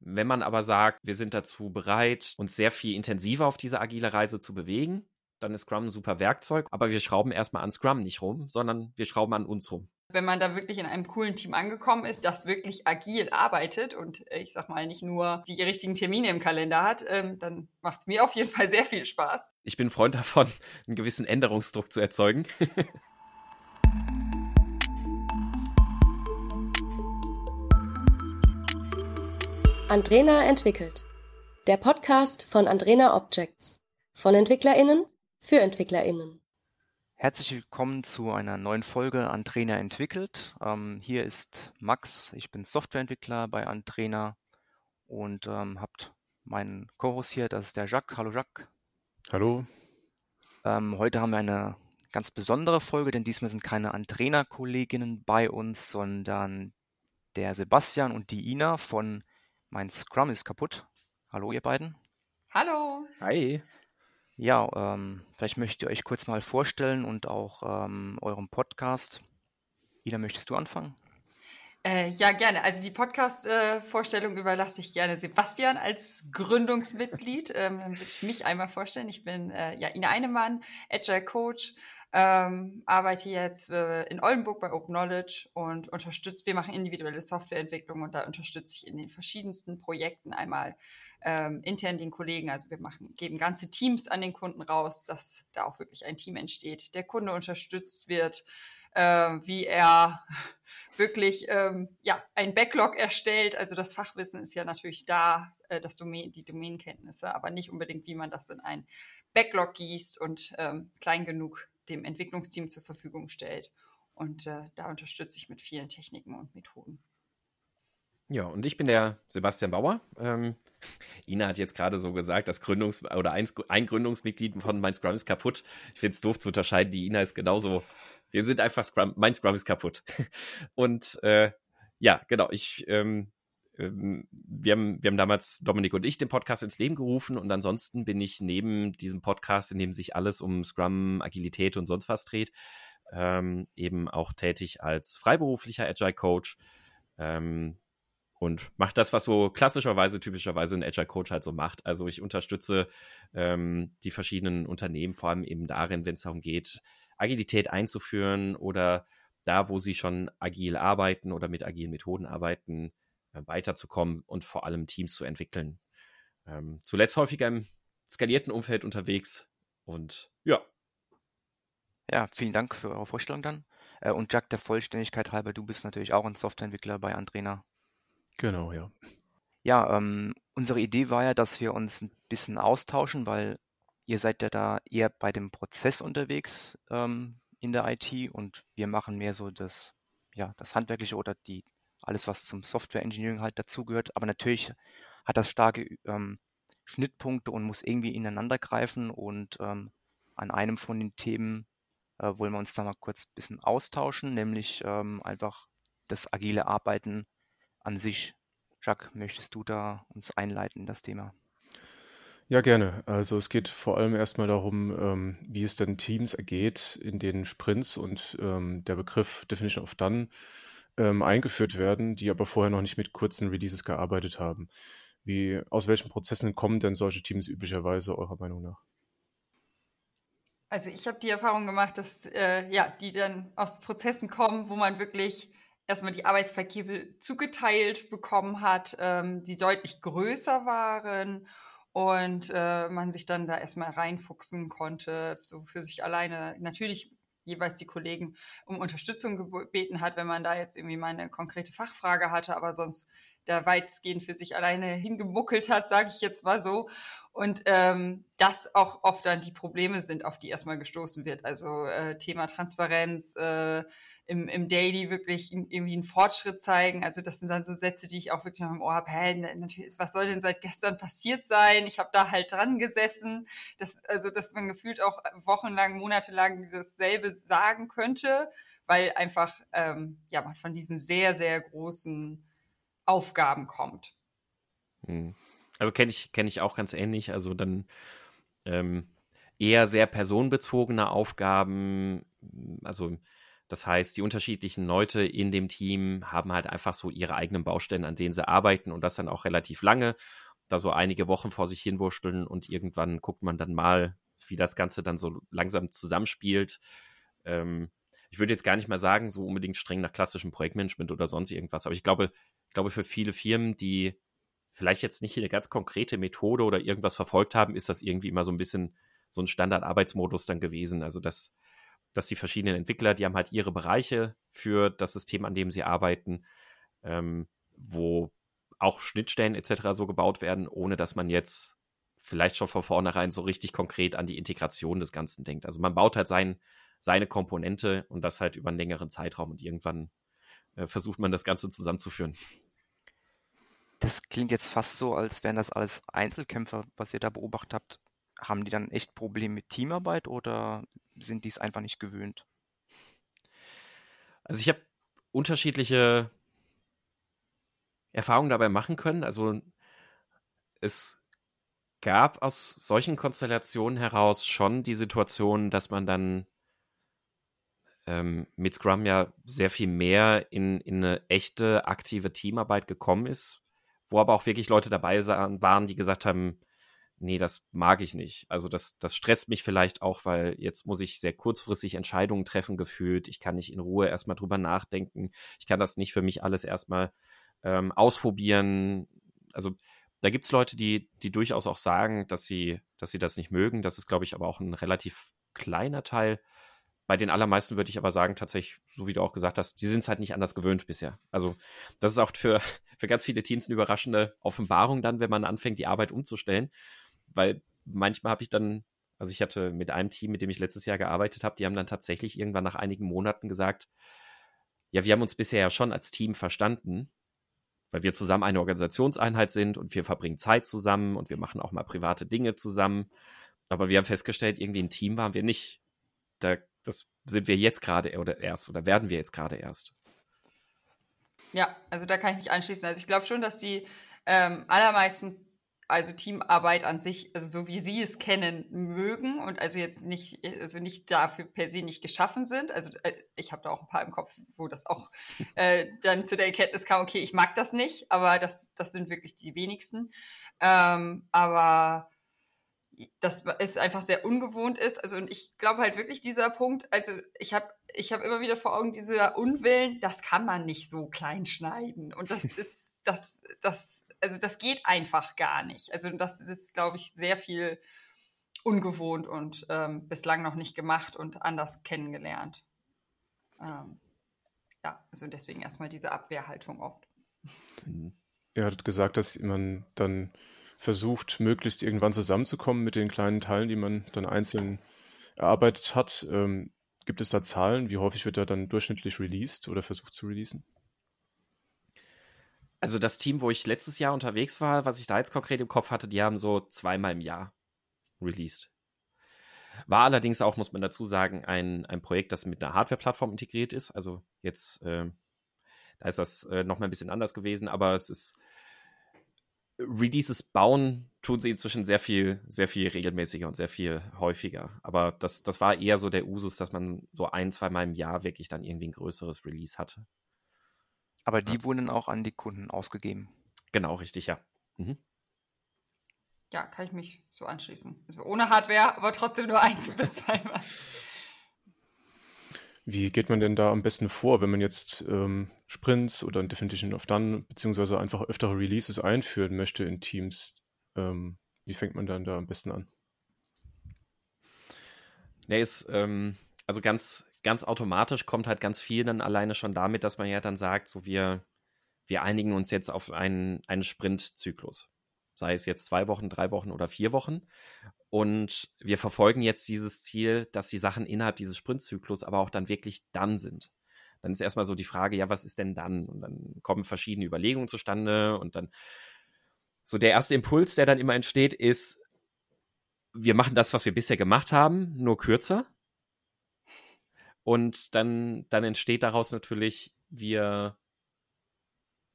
Wenn man aber sagt, wir sind dazu bereit, uns sehr viel intensiver auf diese agile Reise zu bewegen, dann ist Scrum ein super Werkzeug. Aber wir schrauben erstmal an Scrum nicht rum, sondern wir schrauben an uns rum. Wenn man da wirklich in einem coolen Team angekommen ist, das wirklich agil arbeitet und äh, ich sag mal nicht nur die richtigen Termine im Kalender hat, ähm, dann macht es mir auf jeden Fall sehr viel Spaß. Ich bin Freund davon, einen gewissen Änderungsdruck zu erzeugen. Andrena entwickelt. Der Podcast von Andrena Objects. Von EntwicklerInnen für EntwicklerInnen. Herzlich willkommen zu einer neuen Folge Andrena entwickelt. Ähm, hier ist Max, ich bin Softwareentwickler bei Andrena und ähm, habt meinen Co-Host hier, das ist der Jacques. Hallo Jacques. Hallo. Ähm, heute haben wir eine ganz besondere Folge, denn diesmal sind keine Andrena-Kolleginnen bei uns, sondern der Sebastian und die Ina von mein Scrum ist kaputt. Hallo, ihr beiden. Hallo. Hi. Ja, ähm, vielleicht möchtet ihr euch kurz mal vorstellen und auch ähm, eurem Podcast. Ida, möchtest du anfangen? Äh, ja, gerne. Also die Podcast-Vorstellung äh, überlasse ich gerne Sebastian als Gründungsmitglied. ähm, dann würde ich mich einmal vorstellen. Ich bin äh, ja Ina Einemann, Agile Coach, ähm, arbeite jetzt äh, in Oldenburg bei Open Knowledge und unterstütze, wir machen individuelle Softwareentwicklung und da unterstütze ich in den verschiedensten Projekten einmal ähm, intern den Kollegen, also wir machen, geben ganze Teams an den Kunden raus, dass da auch wirklich ein Team entsteht, der Kunde unterstützt wird, äh, wie er wirklich ähm, ja, ein Backlog erstellt. Also das Fachwissen ist ja natürlich da, äh, das Domain, die Domänenkenntnisse, aber nicht unbedingt, wie man das in ein Backlog gießt und ähm, klein genug dem Entwicklungsteam zur Verfügung stellt. Und äh, da unterstütze ich mit vielen Techniken und Methoden. Ja, und ich bin der Sebastian Bauer. Ähm, Ina hat jetzt gerade so gesagt, das Gründungs- oder ein, ein Gründungsmitglied von Mein Scrum ist kaputt. Ich finde es doof zu unterscheiden. Die Ina ist genauso. Wir sind einfach Scrum. Mein Scrum ist kaputt. Und äh, ja, genau. Ich ähm, wir haben, wir haben damals Dominik und ich den Podcast ins Leben gerufen und ansonsten bin ich neben diesem Podcast, in dem sich alles um Scrum, Agilität und sonst was dreht, ähm, eben auch tätig als freiberuflicher Agile Coach ähm, und mache das, was so klassischerweise, typischerweise ein Agile Coach halt so macht. Also ich unterstütze ähm, die verschiedenen Unternehmen, vor allem eben darin, wenn es darum geht, Agilität einzuführen oder da, wo sie schon agil arbeiten oder mit agilen Methoden arbeiten, weiterzukommen und vor allem Teams zu entwickeln. Ähm, zuletzt häufiger im skalierten Umfeld unterwegs und ja. Ja, vielen Dank für eure Vorstellung dann. Äh, und Jack, der Vollständigkeit halber, du bist natürlich auch ein Softwareentwickler bei Andrena. Genau, ja. Ja, ähm, unsere Idee war ja, dass wir uns ein bisschen austauschen, weil ihr seid ja da eher bei dem Prozess unterwegs ähm, in der IT und wir machen mehr so das, ja, das Handwerkliche oder die alles, was zum Software Engineering halt dazugehört. Aber natürlich hat das starke ähm, Schnittpunkte und muss irgendwie ineinander greifen. Und ähm, an einem von den Themen äh, wollen wir uns da mal kurz ein bisschen austauschen, nämlich ähm, einfach das agile Arbeiten an sich. Jacques, möchtest du da uns einleiten in das Thema? Ja, gerne. Also es geht vor allem erstmal darum, ähm, wie es denn Teams ergeht in den Sprints und ähm, der Begriff Definition of Done ähm, eingeführt werden, die aber vorher noch nicht mit kurzen Releases gearbeitet haben. Wie, aus welchen Prozessen kommen denn solche Teams üblicherweise eurer Meinung nach? Also ich habe die Erfahrung gemacht, dass äh, ja, die dann aus Prozessen kommen, wo man wirklich erstmal die Arbeitspakete zugeteilt bekommen hat, ähm, die deutlich größer waren und äh, man sich dann da erstmal reinfuchsen konnte, so für sich alleine. Natürlich jeweils die Kollegen um Unterstützung gebeten hat, wenn man da jetzt irgendwie mal eine konkrete Fachfrage hatte, aber sonst da weitgehend für sich alleine hingemuckelt hat, sage ich jetzt mal so. Und ähm, das auch oft dann die Probleme sind, auf die erstmal gestoßen wird. Also äh, Thema Transparenz, äh, im, im Daily wirklich irgendwie einen Fortschritt zeigen. Also das sind dann so Sätze, die ich auch wirklich noch im Ohr habe. Hey, natürlich, was soll denn seit gestern passiert sein? Ich habe da halt dran gesessen. Das, also, dass man gefühlt auch wochenlang, monatelang dasselbe sagen könnte, weil einfach ähm, ja man von diesen sehr, sehr großen Aufgaben kommt. Hm. Also kenne ich, kenne ich auch ganz ähnlich. Also dann ähm, eher sehr personenbezogene Aufgaben, also Das heißt, die unterschiedlichen Leute in dem Team haben halt einfach so ihre eigenen Baustellen, an denen sie arbeiten und das dann auch relativ lange, da so einige Wochen vor sich hinwurschteln und irgendwann guckt man dann mal, wie das Ganze dann so langsam zusammenspielt. Ähm, ich würde jetzt gar nicht mal sagen, so unbedingt streng nach klassischem Projektmanagement oder sonst irgendwas, aber ich glaube, glaube, für viele Firmen, die vielleicht jetzt nicht eine ganz konkrete Methode oder irgendwas verfolgt haben, ist das irgendwie immer so ein bisschen so ein Standardarbeitsmodus dann gewesen. Also, dass, dass die verschiedenen Entwickler, die haben halt ihre Bereiche für das System, an dem sie arbeiten, ähm, wo auch Schnittstellen etc. so gebaut werden, ohne dass man jetzt vielleicht schon von vornherein so richtig konkret an die Integration des Ganzen denkt. Also man baut halt sein, seine Komponente und das halt über einen längeren Zeitraum und irgendwann äh, versucht man das Ganze zusammenzuführen. Das klingt jetzt fast so, als wären das alles Einzelkämpfer, was ihr da beobachtet habt. Haben die dann echt Probleme mit Teamarbeit oder sind die es einfach nicht gewöhnt? Also ich habe unterschiedliche Erfahrungen dabei machen können. Also es gab aus solchen Konstellationen heraus schon die Situation, dass man dann ähm, mit Scrum ja sehr viel mehr in, in eine echte, aktive Teamarbeit gekommen ist, wo aber auch wirklich Leute dabei waren, die gesagt haben, nee, das mag ich nicht. Also das, das stresst mich vielleicht auch, weil jetzt muss ich sehr kurzfristig Entscheidungen treffen gefühlt. Ich kann nicht in Ruhe erstmal drüber nachdenken. Ich kann das nicht für mich alles erstmal ähm, ausprobieren. Also da gibt es Leute, die, die durchaus auch sagen, dass sie, dass sie das nicht mögen. Das ist, glaube ich, aber auch ein relativ kleiner Teil. Bei den allermeisten würde ich aber sagen, tatsächlich, so wie du auch gesagt hast, die sind es halt nicht anders gewöhnt bisher. Also, das ist auch für, für ganz viele Teams eine überraschende Offenbarung dann, wenn man anfängt, die Arbeit umzustellen. Weil manchmal habe ich dann, also ich hatte mit einem Team, mit dem ich letztes Jahr gearbeitet habe, die haben dann tatsächlich irgendwann nach einigen Monaten gesagt, ja, wir haben uns bisher ja schon als Team verstanden, weil wir zusammen eine Organisationseinheit sind und wir verbringen Zeit zusammen und wir machen auch mal private Dinge zusammen. Aber wir haben festgestellt, irgendwie ein Team waren wir nicht. Da, das sind wir jetzt gerade oder erst oder werden wir jetzt gerade erst. Ja, also da kann ich mich anschließen. Also ich glaube schon, dass die ähm, allermeisten also Teamarbeit an sich, also so wie Sie es kennen, mögen und also jetzt nicht, also nicht dafür per se nicht geschaffen sind. Also äh, ich habe da auch ein paar im Kopf, wo das auch äh, dann zu der Erkenntnis kam, okay, ich mag das nicht, aber das, das sind wirklich die wenigsten. Ähm, aber das ist einfach sehr ungewohnt ist. Also und ich glaube halt wirklich dieser Punkt, also ich habe ich habe immer wieder vor Augen dieser Unwillen, das kann man nicht so klein schneiden und das ist das das also das geht einfach gar nicht. Also das ist, glaube ich, sehr viel ungewohnt und ähm, bislang noch nicht gemacht und anders kennengelernt. Ähm, ja, also deswegen erstmal diese Abwehrhaltung oft. Er hat gesagt, dass man dann versucht, möglichst irgendwann zusammenzukommen mit den kleinen Teilen, die man dann einzeln erarbeitet hat. Ähm, gibt es da Zahlen? Wie häufig wird er dann durchschnittlich released oder versucht zu releasen? Also das Team, wo ich letztes Jahr unterwegs war, was ich da jetzt konkret im Kopf hatte, die haben so zweimal im Jahr released. War allerdings auch, muss man dazu sagen, ein, ein Projekt, das mit einer Hardware-Plattform integriert ist. Also jetzt, äh, da ist das äh, nochmal ein bisschen anders gewesen, aber es ist Releases bauen tun sie inzwischen sehr viel, sehr viel regelmäßiger und sehr viel häufiger. Aber das, das war eher so der Usus, dass man so ein, zweimal im Jahr wirklich dann irgendwie ein größeres Release hatte. Aber die ja. wurden auch an die Kunden ausgegeben. Genau, richtig, ja. Mhm. Ja, kann ich mich so anschließen. Also ohne Hardware, aber trotzdem nur eins bis zweimal. Wie geht man denn da am besten vor, wenn man jetzt ähm, Sprints oder ein Definition of Done beziehungsweise einfach öftere Releases einführen möchte in Teams? Ähm, wie fängt man dann da am besten an? Nee, ist, ähm, also ganz, ganz automatisch kommt halt ganz viel dann alleine schon damit, dass man ja dann sagt, so wir, wir einigen uns jetzt auf einen, einen Sprintzyklus. Sei es jetzt zwei Wochen, drei Wochen oder vier Wochen. Und wir verfolgen jetzt dieses Ziel, dass die Sachen innerhalb dieses Sprintzyklus aber auch dann wirklich dann sind. Dann ist erstmal so die Frage, ja, was ist denn dann? Und dann kommen verschiedene Überlegungen zustande und dann so der erste Impuls, der dann immer entsteht, ist, wir machen das, was wir bisher gemacht haben, nur kürzer. Und dann, dann entsteht daraus natürlich, wir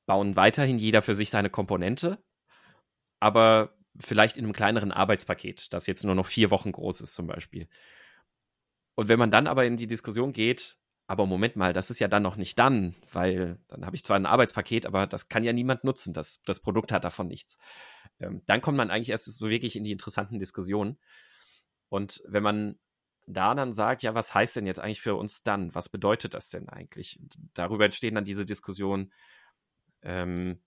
bauen weiterhin jeder für sich seine Komponente, aber vielleicht in einem kleineren Arbeitspaket, das jetzt nur noch vier Wochen groß ist zum Beispiel. Und wenn man dann aber in die Diskussion geht, aber Moment mal, das ist ja dann noch nicht dann, weil dann habe ich zwar ein Arbeitspaket, aber das kann ja niemand nutzen. Das, das Produkt hat davon nichts. Ähm, dann kommt man eigentlich erst so wirklich in die interessanten Diskussionen. Und wenn man da dann sagt, ja, was heißt denn jetzt eigentlich für uns dann? Was bedeutet das denn eigentlich? Darüber entstehen dann diese Diskussionen. Ähm,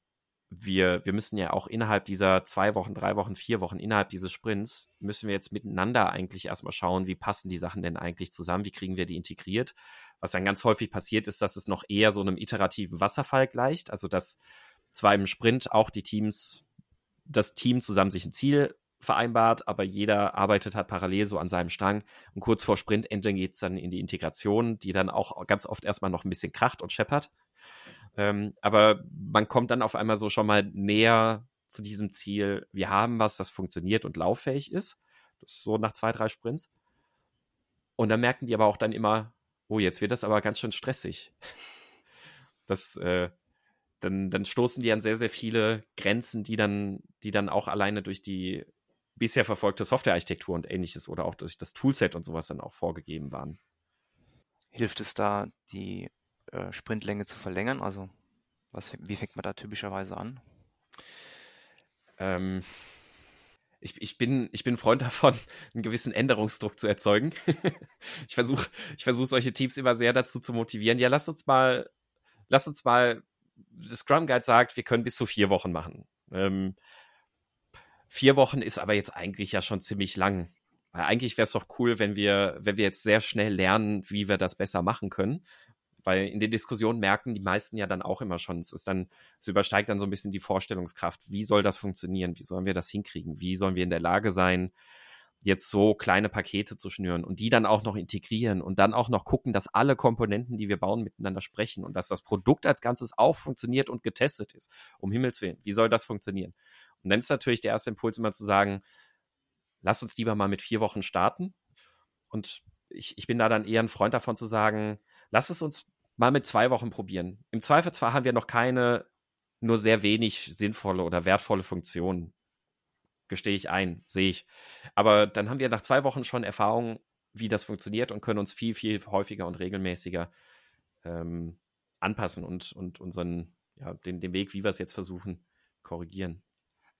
wir, wir müssen ja auch innerhalb dieser zwei Wochen, drei Wochen, vier Wochen, innerhalb dieses Sprints, müssen wir jetzt miteinander eigentlich erstmal schauen, wie passen die Sachen denn eigentlich zusammen, wie kriegen wir die integriert. Was dann ganz häufig passiert ist, dass es noch eher so einem iterativen Wasserfall gleicht, also dass zwar im Sprint auch die Teams, das Team zusammen sich ein Ziel vereinbart, aber jeder arbeitet halt parallel so an seinem Strang. Und kurz vor Sprintende geht es dann in die Integration, die dann auch ganz oft erstmal noch ein bisschen kracht und scheppert. Ähm, aber man kommt dann auf einmal so schon mal näher zu diesem Ziel. Wir haben was, das funktioniert und lauffähig ist. Das ist so nach zwei, drei Sprints. Und dann merken die aber auch dann immer, oh, jetzt wird das aber ganz schön stressig. Das, äh, dann, dann stoßen die an sehr, sehr viele Grenzen, die dann, die dann auch alleine durch die bisher verfolgte Softwarearchitektur und ähnliches oder auch durch das Toolset und sowas dann auch vorgegeben waren. Hilft es da, die äh, Sprintlänge zu verlängern? Also was, wie fängt man da typischerweise an? Ähm, ich, ich, bin, ich bin Freund davon, einen gewissen Änderungsdruck zu erzeugen. ich versuche ich versuch solche Teams immer sehr dazu zu motivieren. Ja, lass uns mal, lass uns mal, das Scrum Guide sagt, wir können bis zu vier Wochen machen. Ähm, vier Wochen ist aber jetzt eigentlich ja schon ziemlich lang. Weil eigentlich wäre es doch cool, wenn wir, wenn wir jetzt sehr schnell lernen, wie wir das besser machen können weil in den Diskussionen merken die meisten ja dann auch immer schon, es ist dann, es übersteigt dann so ein bisschen die Vorstellungskraft. Wie soll das funktionieren? Wie sollen wir das hinkriegen? Wie sollen wir in der Lage sein, jetzt so kleine Pakete zu schnüren und die dann auch noch integrieren und dann auch noch gucken, dass alle Komponenten, die wir bauen, miteinander sprechen und dass das Produkt als Ganzes auch funktioniert und getestet ist. Um Himmels Willen. Wie soll das funktionieren? Und dann ist natürlich der erste Impuls immer zu sagen, lass uns lieber mal mit vier Wochen starten. Und ich, ich bin da dann eher ein Freund davon zu sagen, lass es uns mal mit zwei Wochen probieren. Im Zweifelsfall haben wir noch keine, nur sehr wenig sinnvolle oder wertvolle Funktionen. Gestehe ich ein, sehe ich. Aber dann haben wir nach zwei Wochen schon Erfahrung, wie das funktioniert und können uns viel, viel häufiger und regelmäßiger ähm, anpassen und, und unseren, ja, den, den Weg, wie wir es jetzt versuchen, korrigieren.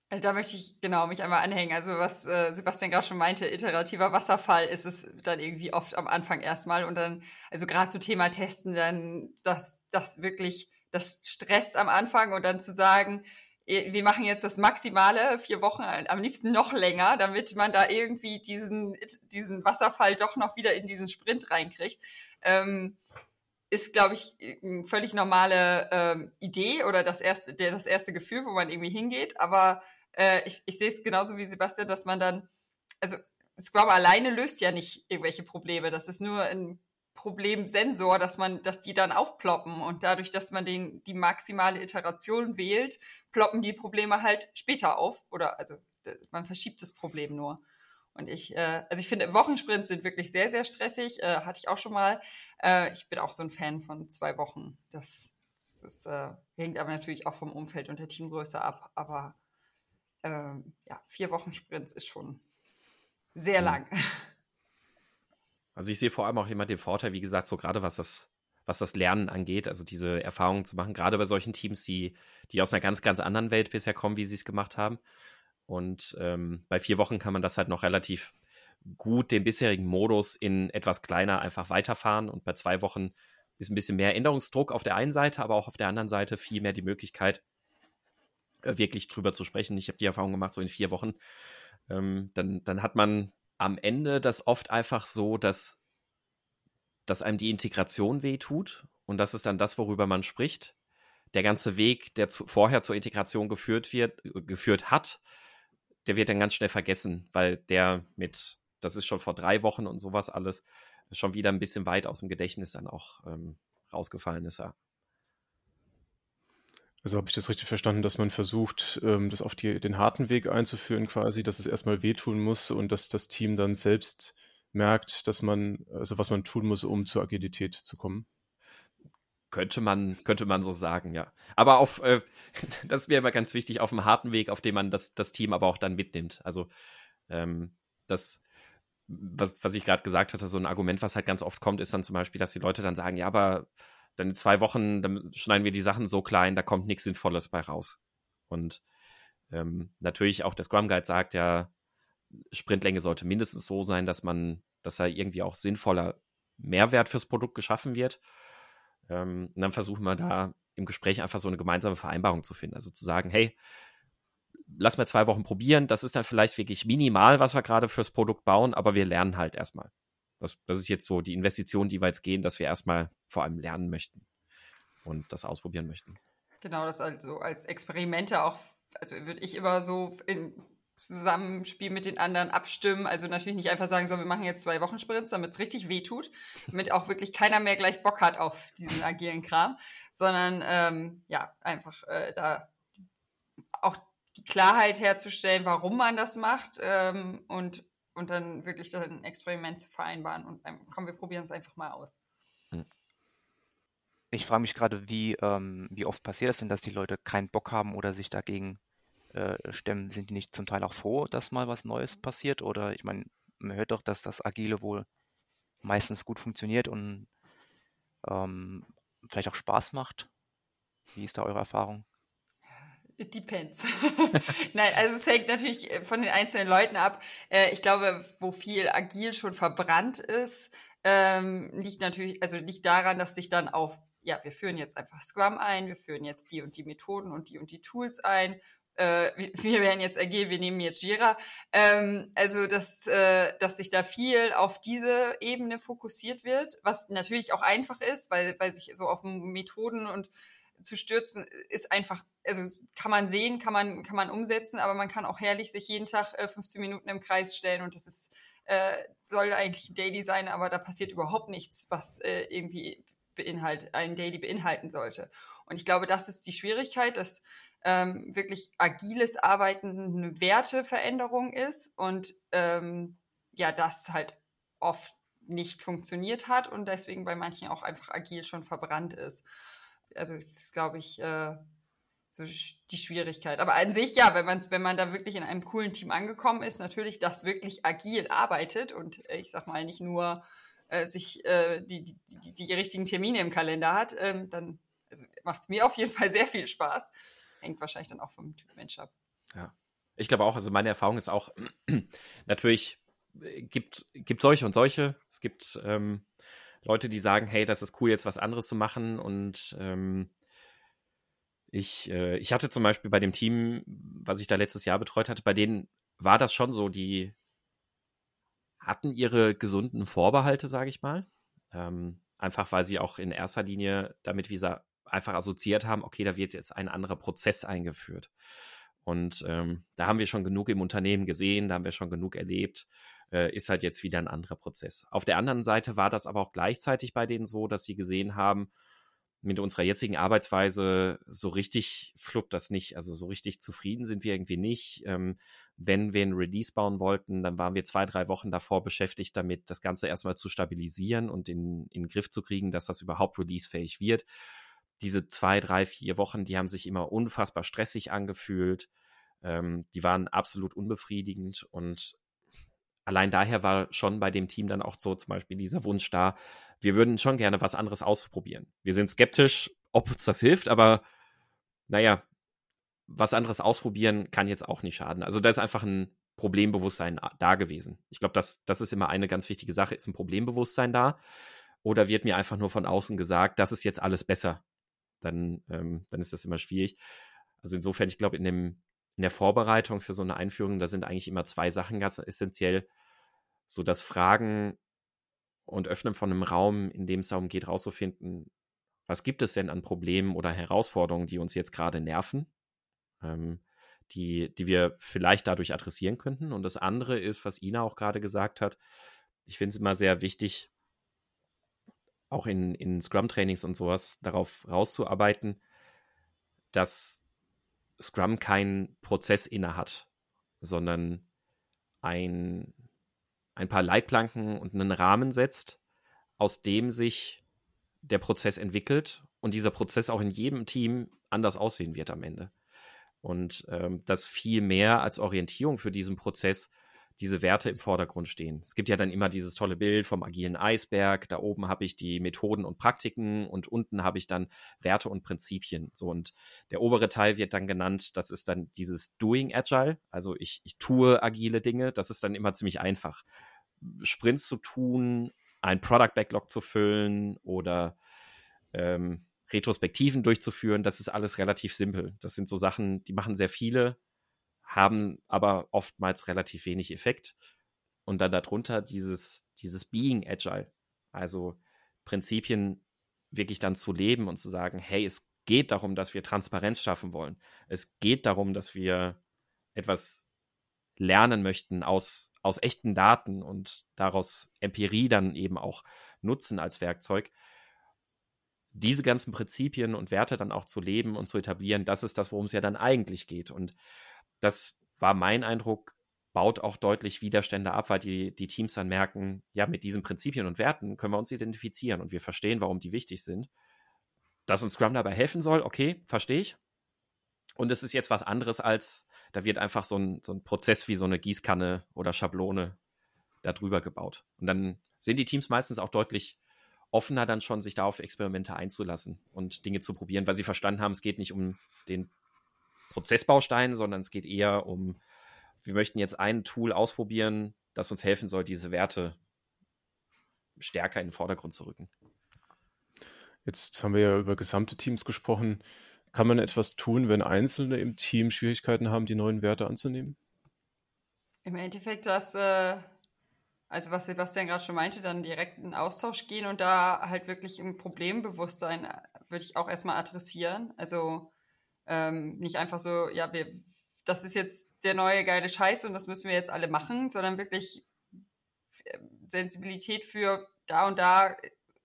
Äh, da möchte ich genau mich einmal anhängen. Also was äh, Sebastian gerade schon meinte, iterativer Wasserfall ist es dann irgendwie oft am Anfang erstmal und dann, also gerade zu Thema Testen, dann das, das wirklich, das stresst am Anfang und dann zu sagen, wir machen jetzt das Maximale, vier Wochen, am liebsten noch länger, damit man da irgendwie diesen, diesen Wasserfall doch noch wieder in diesen Sprint reinkriegt. Ähm, ist, glaube ich, eine völlig normale ähm, Idee oder das erste, der, das erste Gefühl, wo man irgendwie hingeht. Aber äh, ich, ich sehe es genauso wie Sebastian, dass man dann, also Scrum alleine löst ja nicht irgendwelche Probleme. Das ist nur ein Problemsensor, dass man, dass die dann aufploppen und dadurch, dass man den, die maximale Iteration wählt, ploppen die Probleme halt später auf oder also man verschiebt das Problem nur. Und ich, äh, also ich finde, Wochensprints sind wirklich sehr, sehr stressig. Äh, hatte ich auch schon mal. Äh, ich bin auch so ein Fan von zwei Wochen. Das, das ist, äh, hängt aber natürlich auch vom Umfeld und der Teamgröße ab. Aber ähm, ja, vier Wochen Sprints ist schon sehr mhm. lang. Also ich sehe vor allem auch immer den Vorteil, wie gesagt, so gerade was das, was das Lernen angeht, also diese Erfahrungen zu machen, gerade bei solchen Teams, die, die aus einer ganz, ganz anderen Welt bisher kommen, wie sie es gemacht haben. Und ähm, bei vier Wochen kann man das halt noch relativ gut den bisherigen Modus in etwas kleiner einfach weiterfahren. Und bei zwei Wochen ist ein bisschen mehr Änderungsdruck auf der einen Seite, aber auch auf der anderen Seite viel mehr die Möglichkeit, äh, wirklich drüber zu sprechen. Ich habe die Erfahrung gemacht, so in vier Wochen. Ähm, dann, dann hat man am Ende das oft einfach so, dass, dass einem die Integration wehtut. Und das ist dann das, worüber man spricht. Der ganze Weg, der zu, vorher zur Integration geführt wird, geführt hat, der wird dann ganz schnell vergessen, weil der mit, das ist schon vor drei Wochen und sowas alles, schon wieder ein bisschen weit aus dem Gedächtnis dann auch ähm, rausgefallen ist. Ja. Also habe ich das richtig verstanden, dass man versucht, ähm, das auf die, den harten Weg einzuführen, quasi, dass es erstmal wehtun muss und dass das Team dann selbst merkt, dass man, also was man tun muss, um zur Agilität zu kommen. Könnte man, könnte man so sagen, ja. Aber auf, äh, das wäre immer ganz wichtig, auf dem harten Weg, auf dem man das, das Team aber auch dann mitnimmt. Also, ähm, das, was, was ich gerade gesagt hatte, so ein Argument, was halt ganz oft kommt, ist dann zum Beispiel, dass die Leute dann sagen, ja, aber dann in zwei Wochen, dann schneiden wir die Sachen so klein, da kommt nichts Sinnvolles bei raus. Und ähm, natürlich auch der Scrum Guide sagt ja, Sprintlänge sollte mindestens so sein, dass man, dass da irgendwie auch sinnvoller Mehrwert fürs Produkt geschaffen wird. Ähm, und dann versuchen wir da im Gespräch einfach so eine gemeinsame Vereinbarung zu finden. Also zu sagen, hey, lass mal zwei Wochen probieren. Das ist dann vielleicht wirklich minimal, was wir gerade fürs Produkt bauen, aber wir lernen halt erstmal. Das, das ist jetzt so die Investition, die wir jetzt gehen, dass wir erstmal vor allem lernen möchten und das ausprobieren möchten. Genau, das also als Experimente auch, also würde ich immer so in Zusammenspiel mit den anderen abstimmen. Also natürlich nicht einfach sagen, so, wir machen jetzt zwei Wochen Sprints, damit es richtig wehtut, damit auch wirklich keiner mehr gleich Bock hat auf diesen agilen Kram, sondern ähm, ja, einfach äh, da auch die Klarheit herzustellen, warum man das macht ähm, und, und dann wirklich dann ein Experiment zu vereinbaren und ähm, komm, wir probieren es einfach mal aus. Hm. Ich frage mich gerade, wie, ähm, wie oft passiert es denn, dass die Leute keinen Bock haben oder sich dagegen äh, stemmen? Sind die nicht zum Teil auch froh, dass mal was Neues passiert? Oder ich meine, man hört doch, dass das Agile wohl meistens gut funktioniert und ähm, vielleicht auch Spaß macht. Wie ist da eure Erfahrung? It depends. Nein, also es hängt natürlich äh, von den einzelnen Leuten ab. Äh, ich glaube, wo viel agil schon verbrannt ist, ähm, liegt natürlich, also liegt daran, dass sich dann auf, ja, wir führen jetzt einfach Scrum ein, wir führen jetzt die und die Methoden und die und die Tools ein. Äh, wir werden jetzt agil, wir nehmen jetzt Jira. Ähm, also, dass, äh, dass sich da viel auf diese Ebene fokussiert wird, was natürlich auch einfach ist, weil, weil sich so auf Methoden und zu stürzen, ist einfach, also kann man sehen, kann man, kann man umsetzen, aber man kann auch herrlich sich jeden Tag äh, 15 Minuten im Kreis stellen und das ist, äh, soll eigentlich ein Daily sein, aber da passiert überhaupt nichts, was äh, irgendwie beinhalt, ein Daily beinhalten sollte. Und ich glaube, das ist die Schwierigkeit, dass ähm, wirklich agiles Arbeiten eine Werteveränderung ist und ähm, ja, das halt oft nicht funktioniert hat und deswegen bei manchen auch einfach agil schon verbrannt ist also das ist, glaube ich, äh, so die Schwierigkeit. Aber an sich, ja, wenn man, wenn man da wirklich in einem coolen Team angekommen ist, natürlich, das wirklich agil arbeitet und äh, ich sag mal nicht nur äh, sich äh, die, die, die, die, richtigen Termine im Kalender hat, ähm, dann also macht es mir auf jeden Fall sehr viel Spaß. Hängt wahrscheinlich dann auch vom Typ Mensch ab. Ja. Ich glaube auch, also meine Erfahrung ist auch, natürlich gibt, gibt solche und solche. Es gibt ähm, Leute, die sagen, hey, das ist cool, jetzt was anderes zu machen. Und ähm, ich, äh, ich hatte zum Beispiel bei dem Team, was ich da letztes Jahr betreut hatte, bei denen war das schon so, die hatten ihre gesunden Vorbehalte, sage ich mal. Ähm, einfach weil sie auch in erster Linie damit wie einfach assoziiert haben, okay, da wird jetzt ein anderer Prozess eingeführt. Und ähm, da haben wir schon genug im Unternehmen gesehen, da haben wir schon genug erlebt äh, ist halt jetzt wieder ein anderer Prozess. Auf der anderen Seite war das aber auch gleichzeitig bei denen so, dass sie gesehen haben, mit unserer jetzigen Arbeitsweise so richtig fluppt das nicht. Also so richtig zufrieden sind wir irgendwie nicht. Ähm, wenn wir ein Release bauen wollten, dann waren wir zwei, drei Wochen davor beschäftigt, damit das Ganze erstmal zu stabilisieren und in, in den Griff zu kriegen, dass das überhaupt releasefähig wird. Diese zwei, drei, vier Wochen, die haben sich immer unfassbar stressig angefühlt. Ähm, die waren absolut unbefriedigend und allein daher war schon bei dem Team dann auch so zum Beispiel dieser Wunsch da, wir würden schon gerne was anderes ausprobieren. Wir sind skeptisch, ob uns das hilft, aber naja, was anderes ausprobieren kann jetzt auch nicht schaden. Also da ist einfach ein Problembewusstsein da gewesen. Ich glaube, das, das ist immer eine ganz wichtige Sache. Ist ein Problembewusstsein da? Oder wird mir einfach nur von außen gesagt, das ist jetzt alles besser? Dann, ähm, dann ist das immer schwierig. Also insofern, ich glaube, in in der Vorbereitung für so eine Einführung, da sind eigentlich immer zwei Sachen ganz essentiell. So das Fragen und Öffnen von einem Raum, in dem es darum geht, rauszufinden, was gibt es denn an Problemen oder Herausforderungen, die uns jetzt gerade nerven, ähm, die, die wir vielleicht dadurch adressieren könnten. Und das andere ist, was Ina auch gerade gesagt hat, ich finde es immer sehr wichtig, auch in, in Scrum-Trainings und sowas darauf rauszuarbeiten, dass Scrum keinen Prozess inne hat, sondern ein, ein paar Leitplanken und einen Rahmen setzt, aus dem sich der Prozess entwickelt und dieser Prozess auch in jedem Team anders aussehen wird am Ende. Und ähm, das viel mehr als Orientierung für diesen Prozess diese Werte im Vordergrund stehen. Es gibt ja dann immer dieses tolle Bild vom agilen Eisberg. Da oben habe ich die Methoden und Praktiken und unten habe ich dann Werte und Prinzipien. So und der obere Teil wird dann genannt, das ist dann dieses Doing Agile. Also ich, ich tue agile Dinge. Das ist dann immer ziemlich einfach. Sprints zu tun, ein Product Backlog zu füllen oder ähm, Retrospektiven durchzuführen, das ist alles relativ simpel. Das sind so Sachen, die machen sehr viele, haben aber oftmals relativ wenig Effekt. Und dann darunter dieses, dieses Being Agile, also Prinzipien wirklich dann zu leben und zu sagen, hey, es geht darum, dass wir Transparenz schaffen wollen. Es geht darum, dass wir etwas lernen möchten aus, aus echten Daten und daraus Empirie dann eben auch nutzen als Werkzeug diese ganzen Prinzipien und Werte dann auch zu leben und zu etablieren, das ist das, worum es ja dann eigentlich geht. Und das war mein Eindruck, baut auch deutlich Widerstände ab, weil die, die Teams dann merken, ja, mit diesen Prinzipien und Werten können wir uns identifizieren und wir verstehen, warum die wichtig sind. Dass uns Scrum dabei helfen soll, okay, verstehe ich. Und es ist jetzt was anderes als, da wird einfach so ein, so ein Prozess wie so eine Gießkanne oder Schablone darüber gebaut. Und dann sind die Teams meistens auch deutlich offener dann schon, sich da auf Experimente einzulassen und Dinge zu probieren, weil sie verstanden haben, es geht nicht um den Prozessbaustein, sondern es geht eher um, wir möchten jetzt ein Tool ausprobieren, das uns helfen soll, diese Werte stärker in den Vordergrund zu rücken. Jetzt haben wir ja über gesamte Teams gesprochen. Kann man etwas tun, wenn Einzelne im Team Schwierigkeiten haben, die neuen Werte anzunehmen? Im Endeffekt, dass äh, also was Sebastian gerade schon meinte, dann direkt in Austausch gehen und da halt wirklich im Problembewusstsein äh, würde ich auch erstmal adressieren. Also ähm, nicht einfach so, ja, wir, das ist jetzt der neue geile Scheiß und das müssen wir jetzt alle machen, sondern wirklich äh, Sensibilität für da und da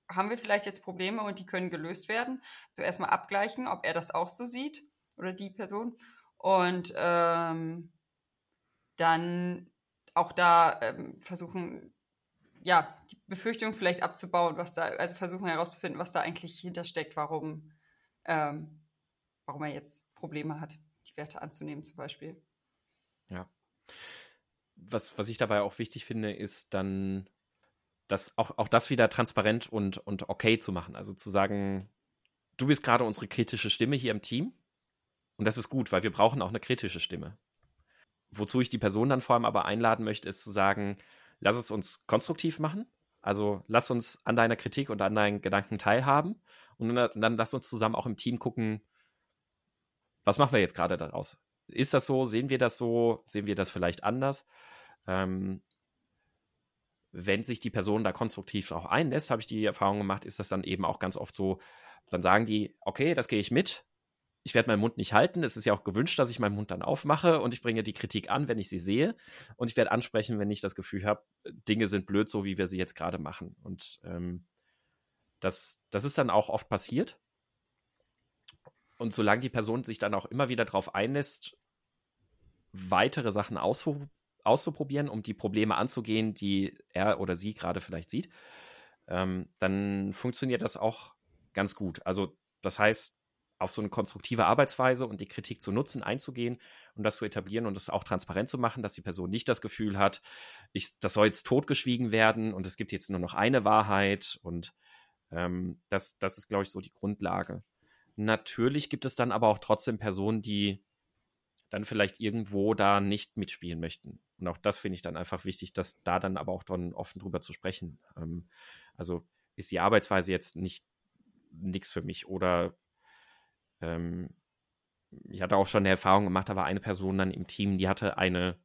haben wir vielleicht jetzt Probleme und die können gelöst werden. Also erstmal abgleichen, ob er das auch so sieht oder die Person. Und ähm, dann auch da ähm, versuchen, ja, die Befürchtung vielleicht abzubauen, was da, also versuchen herauszufinden, was da eigentlich hintersteckt, warum, ähm, warum er jetzt Probleme hat, die Werte anzunehmen, zum Beispiel. Ja. Was, was ich dabei auch wichtig finde, ist dann, das, auch, auch das wieder transparent und, und okay zu machen. Also zu sagen, du bist gerade unsere kritische Stimme hier im Team. Und das ist gut, weil wir brauchen auch eine kritische Stimme wozu ich die Person dann vor allem aber einladen möchte, ist zu sagen, lass es uns konstruktiv machen. Also lass uns an deiner Kritik und an deinen Gedanken teilhaben und dann, dann lass uns zusammen auch im Team gucken, was machen wir jetzt gerade daraus? Ist das so? Sehen wir das so? Sehen wir das vielleicht anders? Ähm, wenn sich die Person da konstruktiv auch einlässt, habe ich die Erfahrung gemacht, ist das dann eben auch ganz oft so, dann sagen die, okay, das gehe ich mit, ich werde meinen Mund nicht halten. Es ist ja auch gewünscht, dass ich meinen Mund dann aufmache und ich bringe die Kritik an, wenn ich sie sehe. Und ich werde ansprechen, wenn ich das Gefühl habe, Dinge sind blöd, so wie wir sie jetzt gerade machen. Und ähm, das, das ist dann auch oft passiert. Und solange die Person sich dann auch immer wieder darauf einlässt, weitere Sachen auszu auszuprobieren, um die Probleme anzugehen, die er oder sie gerade vielleicht sieht, ähm, dann funktioniert das auch ganz gut. Also das heißt, auf so eine konstruktive Arbeitsweise und die Kritik zu nutzen, einzugehen und das zu etablieren und das auch transparent zu machen, dass die Person nicht das Gefühl hat, ich, das soll jetzt totgeschwiegen werden und es gibt jetzt nur noch eine Wahrheit und ähm, das, das ist, glaube ich, so die Grundlage. Natürlich gibt es dann aber auch trotzdem Personen, die dann vielleicht irgendwo da nicht mitspielen möchten. Und auch das finde ich dann einfach wichtig, dass da dann aber auch dann offen drüber zu sprechen. Ähm, also ist die Arbeitsweise jetzt nicht nichts für mich oder ähm, ich hatte auch schon eine Erfahrung gemacht, da war eine Person dann im Team, die hatte eine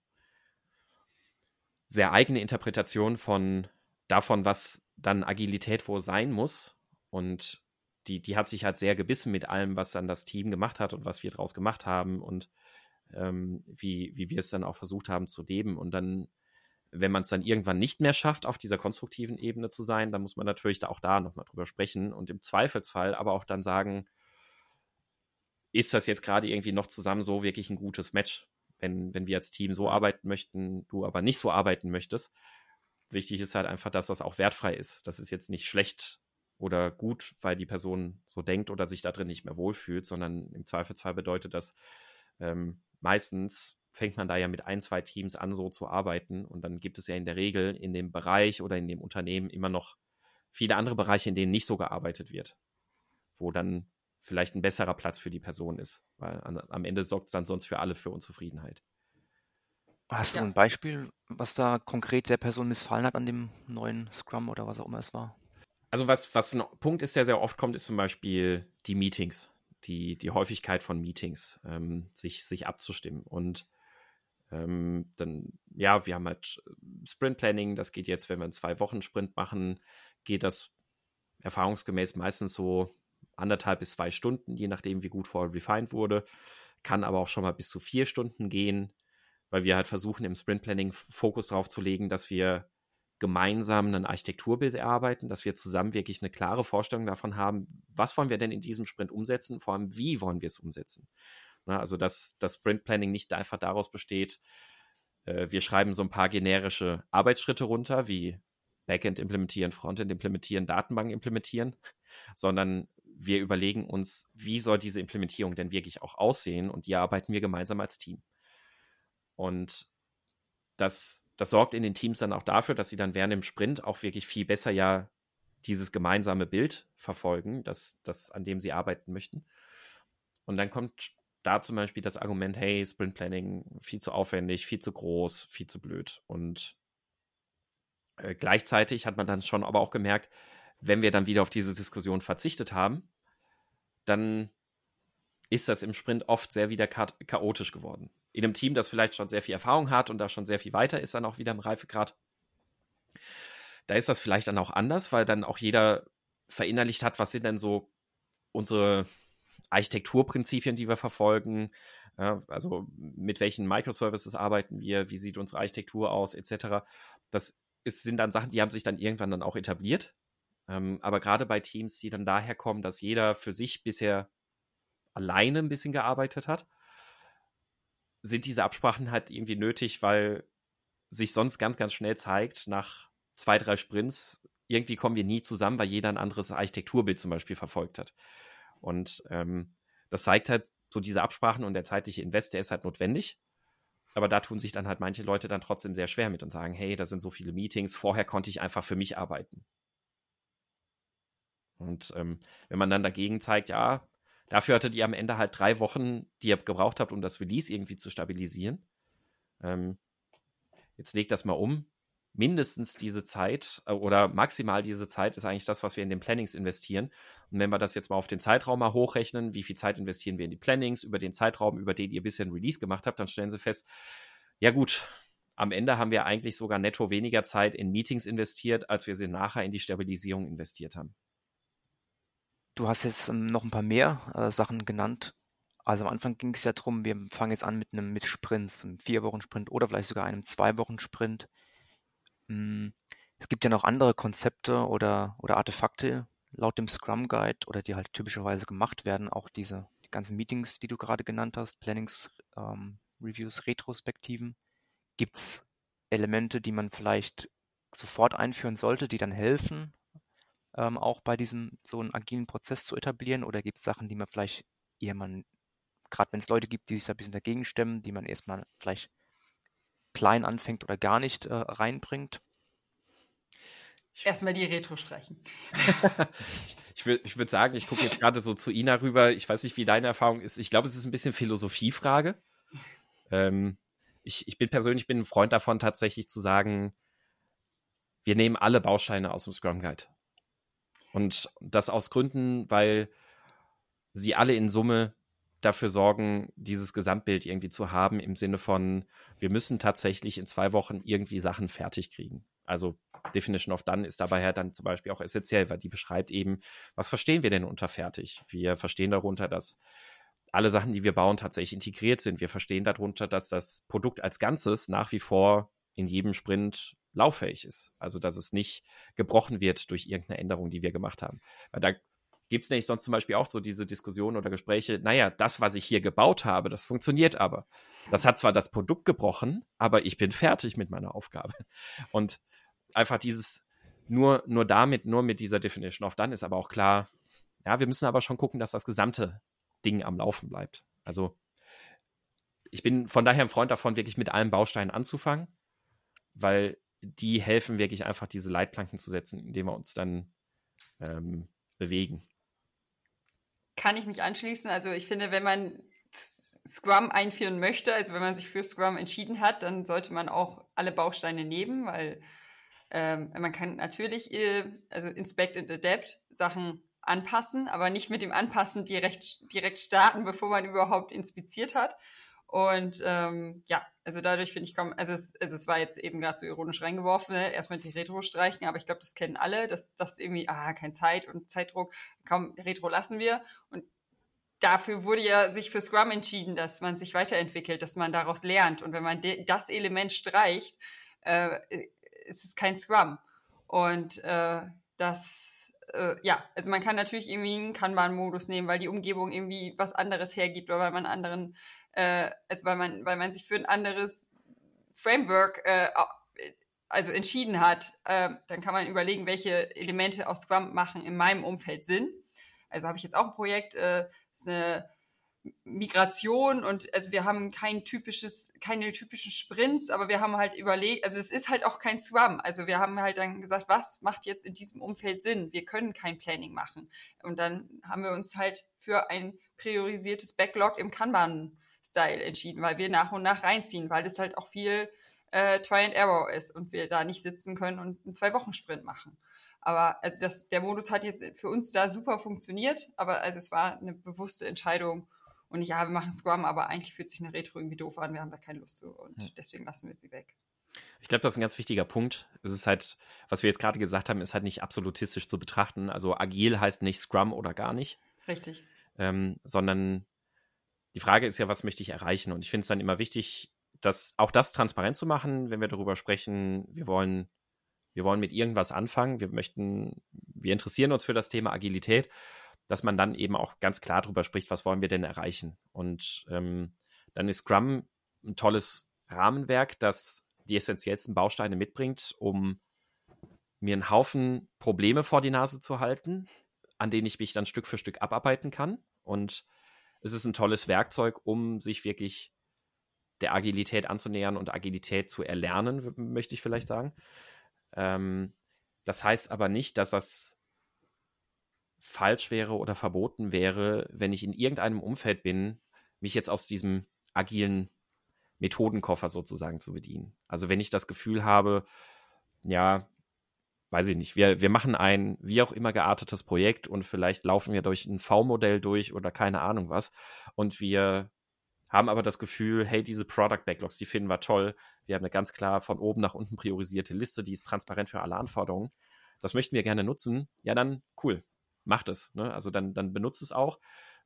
sehr eigene Interpretation von davon, was dann Agilität wohl sein muss. Und die, die hat sich halt sehr gebissen mit allem, was dann das Team gemacht hat und was wir daraus gemacht haben und ähm, wie, wie wir es dann auch versucht haben zu leben. Und dann, wenn man es dann irgendwann nicht mehr schafft, auf dieser konstruktiven Ebene zu sein, dann muss man natürlich da auch da nochmal drüber sprechen und im Zweifelsfall aber auch dann sagen, ist das jetzt gerade irgendwie noch zusammen so wirklich ein gutes Match, wenn, wenn wir als Team so arbeiten möchten, du aber nicht so arbeiten möchtest. Wichtig ist halt einfach, dass das auch wertfrei ist. Das ist jetzt nicht schlecht oder gut, weil die Person so denkt oder sich da drin nicht mehr wohlfühlt, sondern im Zweifelsfall bedeutet das ähm, meistens, fängt man da ja mit ein, zwei Teams an, so zu arbeiten. Und dann gibt es ja in der Regel in dem Bereich oder in dem Unternehmen immer noch viele andere Bereiche, in denen nicht so gearbeitet wird, wo dann vielleicht ein besserer Platz für die Person ist, weil an, am Ende sorgt es dann sonst für alle für Unzufriedenheit. Hast ja. du ein Beispiel, was da konkret der Person missfallen hat an dem neuen Scrum oder was auch immer es war? Also was, was ein Punkt ist, der sehr oft kommt, ist zum Beispiel die Meetings, die, die Häufigkeit von Meetings, ähm, sich, sich abzustimmen. Und ähm, dann, ja, wir haben halt Sprint Planning, das geht jetzt, wenn wir einen Zwei-Wochen-Sprint machen, geht das erfahrungsgemäß meistens so anderthalb bis zwei Stunden, je nachdem, wie gut vorher refined wurde. Kann aber auch schon mal bis zu vier Stunden gehen, weil wir halt versuchen, im Sprint Planning Fokus darauf zu legen, dass wir gemeinsam ein Architekturbild erarbeiten, dass wir zusammen wirklich eine klare Vorstellung davon haben, was wollen wir denn in diesem Sprint umsetzen, vor allem wie wollen wir es umsetzen. Na, also dass das Sprint Planning nicht einfach daraus besteht, äh, wir schreiben so ein paar generische Arbeitsschritte runter, wie Backend implementieren, Frontend implementieren, Datenbank implementieren, sondern wir überlegen uns, wie soll diese Implementierung denn wirklich auch aussehen und die arbeiten wir gemeinsam als Team. Und das, das sorgt in den Teams dann auch dafür, dass sie dann während dem Sprint auch wirklich viel besser ja dieses gemeinsame Bild verfolgen, das, das, an dem sie arbeiten möchten. Und dann kommt da zum Beispiel das Argument, hey, Sprint Planning viel zu aufwendig, viel zu groß, viel zu blöd. Und äh, gleichzeitig hat man dann schon aber auch gemerkt, wenn wir dann wieder auf diese Diskussion verzichtet haben, dann ist das im Sprint oft sehr wieder chaotisch geworden. In einem Team, das vielleicht schon sehr viel Erfahrung hat und da schon sehr viel weiter ist, dann auch wieder im Reifegrad. Da ist das vielleicht dann auch anders, weil dann auch jeder verinnerlicht hat, was sind denn so unsere Architekturprinzipien, die wir verfolgen. Ja, also mit welchen Microservices arbeiten wir, wie sieht unsere Architektur aus, etc. Das ist, sind dann Sachen, die haben sich dann irgendwann dann auch etabliert. Ähm, aber gerade bei Teams, die dann daher kommen, dass jeder für sich bisher alleine ein bisschen gearbeitet hat, sind diese Absprachen halt irgendwie nötig, weil sich sonst ganz, ganz schnell zeigt, nach zwei, drei Sprints, irgendwie kommen wir nie zusammen, weil jeder ein anderes Architekturbild zum Beispiel verfolgt hat. Und ähm, das zeigt halt, so diese Absprachen und der zeitliche Invest, der ist halt notwendig. Aber da tun sich dann halt manche Leute dann trotzdem sehr schwer mit und sagen, hey, da sind so viele Meetings, vorher konnte ich einfach für mich arbeiten. Und ähm, wenn man dann dagegen zeigt, ja, dafür hattet ihr am Ende halt drei Wochen, die ihr gebraucht habt, um das Release irgendwie zu stabilisieren. Ähm, jetzt legt das mal um. Mindestens diese Zeit äh, oder maximal diese Zeit ist eigentlich das, was wir in den Plannings investieren. Und wenn wir das jetzt mal auf den Zeitraum mal hochrechnen, wie viel Zeit investieren wir in die Plannings über den Zeitraum, über den ihr bisher ein Release gemacht habt, dann stellen Sie fest, ja gut, am Ende haben wir eigentlich sogar netto weniger Zeit in Meetings investiert, als wir sie nachher in die Stabilisierung investiert haben. Du hast jetzt ähm, noch ein paar mehr äh, Sachen genannt. Also am Anfang ging es ja darum, wir fangen jetzt an mit einem mit Sprints, einem Vier-Wochen-Sprint oder vielleicht sogar einem Zwei-Wochen-Sprint. Hm, es gibt ja noch andere Konzepte oder, oder Artefakte laut dem Scrum Guide oder die halt typischerweise gemacht werden. Auch diese die ganzen Meetings, die du gerade genannt hast, Plannings, ähm, Reviews, Retrospektiven. Gibt es Elemente, die man vielleicht sofort einführen sollte, die dann helfen, ähm, auch bei diesem so einen agilen Prozess zu etablieren? Oder gibt es Sachen, die man vielleicht eher man, gerade wenn es Leute gibt, die sich da ein bisschen dagegen stemmen, die man erstmal vielleicht klein anfängt oder gar nicht äh, reinbringt? Erstmal die Retro streichen. ich würde ich würd sagen, ich gucke jetzt gerade so zu Ina rüber. Ich weiß nicht, wie deine Erfahrung ist. Ich glaube, es ist ein bisschen Philosophiefrage. Ähm, ich, ich bin persönlich bin ein Freund davon, tatsächlich zu sagen, wir nehmen alle Bausteine aus dem Scrum Guide. Und das aus Gründen, weil sie alle in Summe dafür sorgen, dieses Gesamtbild irgendwie zu haben, im Sinne von, wir müssen tatsächlich in zwei Wochen irgendwie Sachen fertig kriegen. Also Definition of Done ist dabei ja dann zum Beispiel auch essentiell, weil die beschreibt eben, was verstehen wir denn unter fertig? Wir verstehen darunter, dass alle Sachen, die wir bauen, tatsächlich integriert sind. Wir verstehen darunter, dass das Produkt als Ganzes nach wie vor in jedem Sprint lauffähig ist. Also, dass es nicht gebrochen wird durch irgendeine Änderung, die wir gemacht haben. Weil da gibt es nämlich sonst zum Beispiel auch so diese Diskussionen oder Gespräche, naja, das, was ich hier gebaut habe, das funktioniert aber. Das hat zwar das Produkt gebrochen, aber ich bin fertig mit meiner Aufgabe. Und einfach dieses, nur, nur damit, nur mit dieser Definition of Done ist aber auch klar, ja, wir müssen aber schon gucken, dass das gesamte Ding am Laufen bleibt. Also ich bin von daher ein Freund davon, wirklich mit allen Bausteinen anzufangen, weil die helfen wirklich einfach, diese Leitplanken zu setzen, indem wir uns dann ähm, bewegen. Kann ich mich anschließen. Also ich finde, wenn man Scrum einführen möchte, also wenn man sich für Scrum entschieden hat, dann sollte man auch alle Bausteine nehmen, weil ähm, man kann natürlich, äh, also Inspect and Adapt Sachen anpassen, aber nicht mit dem Anpassen direkt, direkt starten, bevor man überhaupt inspiziert hat. Und ähm, ja, also dadurch finde ich, komm, also es, also es war jetzt eben gerade so ironisch reingeworfen, ne? erstmal die Retro streichen, aber ich glaube, das kennen alle, dass das irgendwie, ah, kein Zeit und Zeitdruck, kaum Retro lassen wir. Und dafür wurde ja sich für Scrum entschieden, dass man sich weiterentwickelt, dass man daraus lernt. Und wenn man das Element streicht, äh, ist es kein Scrum. Und äh, das, äh, ja, also man kann natürlich irgendwie einen Kanban-Modus nehmen, weil die Umgebung irgendwie was anderes hergibt oder weil man anderen, äh, also weil man, weil man sich für ein anderes Framework äh, also entschieden hat, äh, dann kann man überlegen, welche Elemente aus Scrum machen in meinem Umfeld Sinn. Also habe ich jetzt auch ein Projekt, äh, ist eine Migration und also wir haben kein typisches, keine typischen Sprints, aber wir haben halt überlegt, also es ist halt auch kein Scrum. Also wir haben halt dann gesagt, was macht jetzt in diesem Umfeld Sinn? Wir können kein Planning machen. Und dann haben wir uns halt für ein priorisiertes Backlog im Kanban-Style entschieden, weil wir nach und nach reinziehen, weil das halt auch viel äh, Try and Error ist und wir da nicht sitzen können und einen Zwei-Wochen-Sprint machen. Aber also das, der Modus hat jetzt für uns da super funktioniert, aber also es war eine bewusste Entscheidung, und ja, wir machen Scrum, aber eigentlich fühlt sich eine Retro irgendwie doof an, wir haben da keine Lust zu und hm. deswegen lassen wir sie weg. Ich glaube, das ist ein ganz wichtiger Punkt. Es ist halt, was wir jetzt gerade gesagt haben, ist halt nicht absolutistisch zu betrachten. Also agil heißt nicht Scrum oder gar nicht. Richtig. Ähm, sondern die Frage ist ja, was möchte ich erreichen? Und ich finde es dann immer wichtig, dass auch das transparent zu machen, wenn wir darüber sprechen, wir wollen, wir wollen mit irgendwas anfangen, wir möchten, wir interessieren uns für das Thema Agilität dass man dann eben auch ganz klar darüber spricht, was wollen wir denn erreichen. Und ähm, dann ist Scrum ein tolles Rahmenwerk, das die essentiellsten Bausteine mitbringt, um mir einen Haufen Probleme vor die Nase zu halten, an denen ich mich dann Stück für Stück abarbeiten kann. Und es ist ein tolles Werkzeug, um sich wirklich der Agilität anzunähern und Agilität zu erlernen, möchte ich vielleicht sagen. Ähm, das heißt aber nicht, dass das falsch wäre oder verboten wäre, wenn ich in irgendeinem Umfeld bin, mich jetzt aus diesem agilen Methodenkoffer sozusagen zu bedienen. Also wenn ich das Gefühl habe, ja, weiß ich nicht, wir, wir machen ein wie auch immer geartetes Projekt und vielleicht laufen wir durch ein V-Modell durch oder keine Ahnung was und wir haben aber das Gefühl, hey, diese Product Backlogs, die finden wir toll. Wir haben eine ganz klar von oben nach unten priorisierte Liste, die ist transparent für alle Anforderungen. Das möchten wir gerne nutzen. Ja, dann cool macht es. Ne? Also dann, dann benutzt es auch.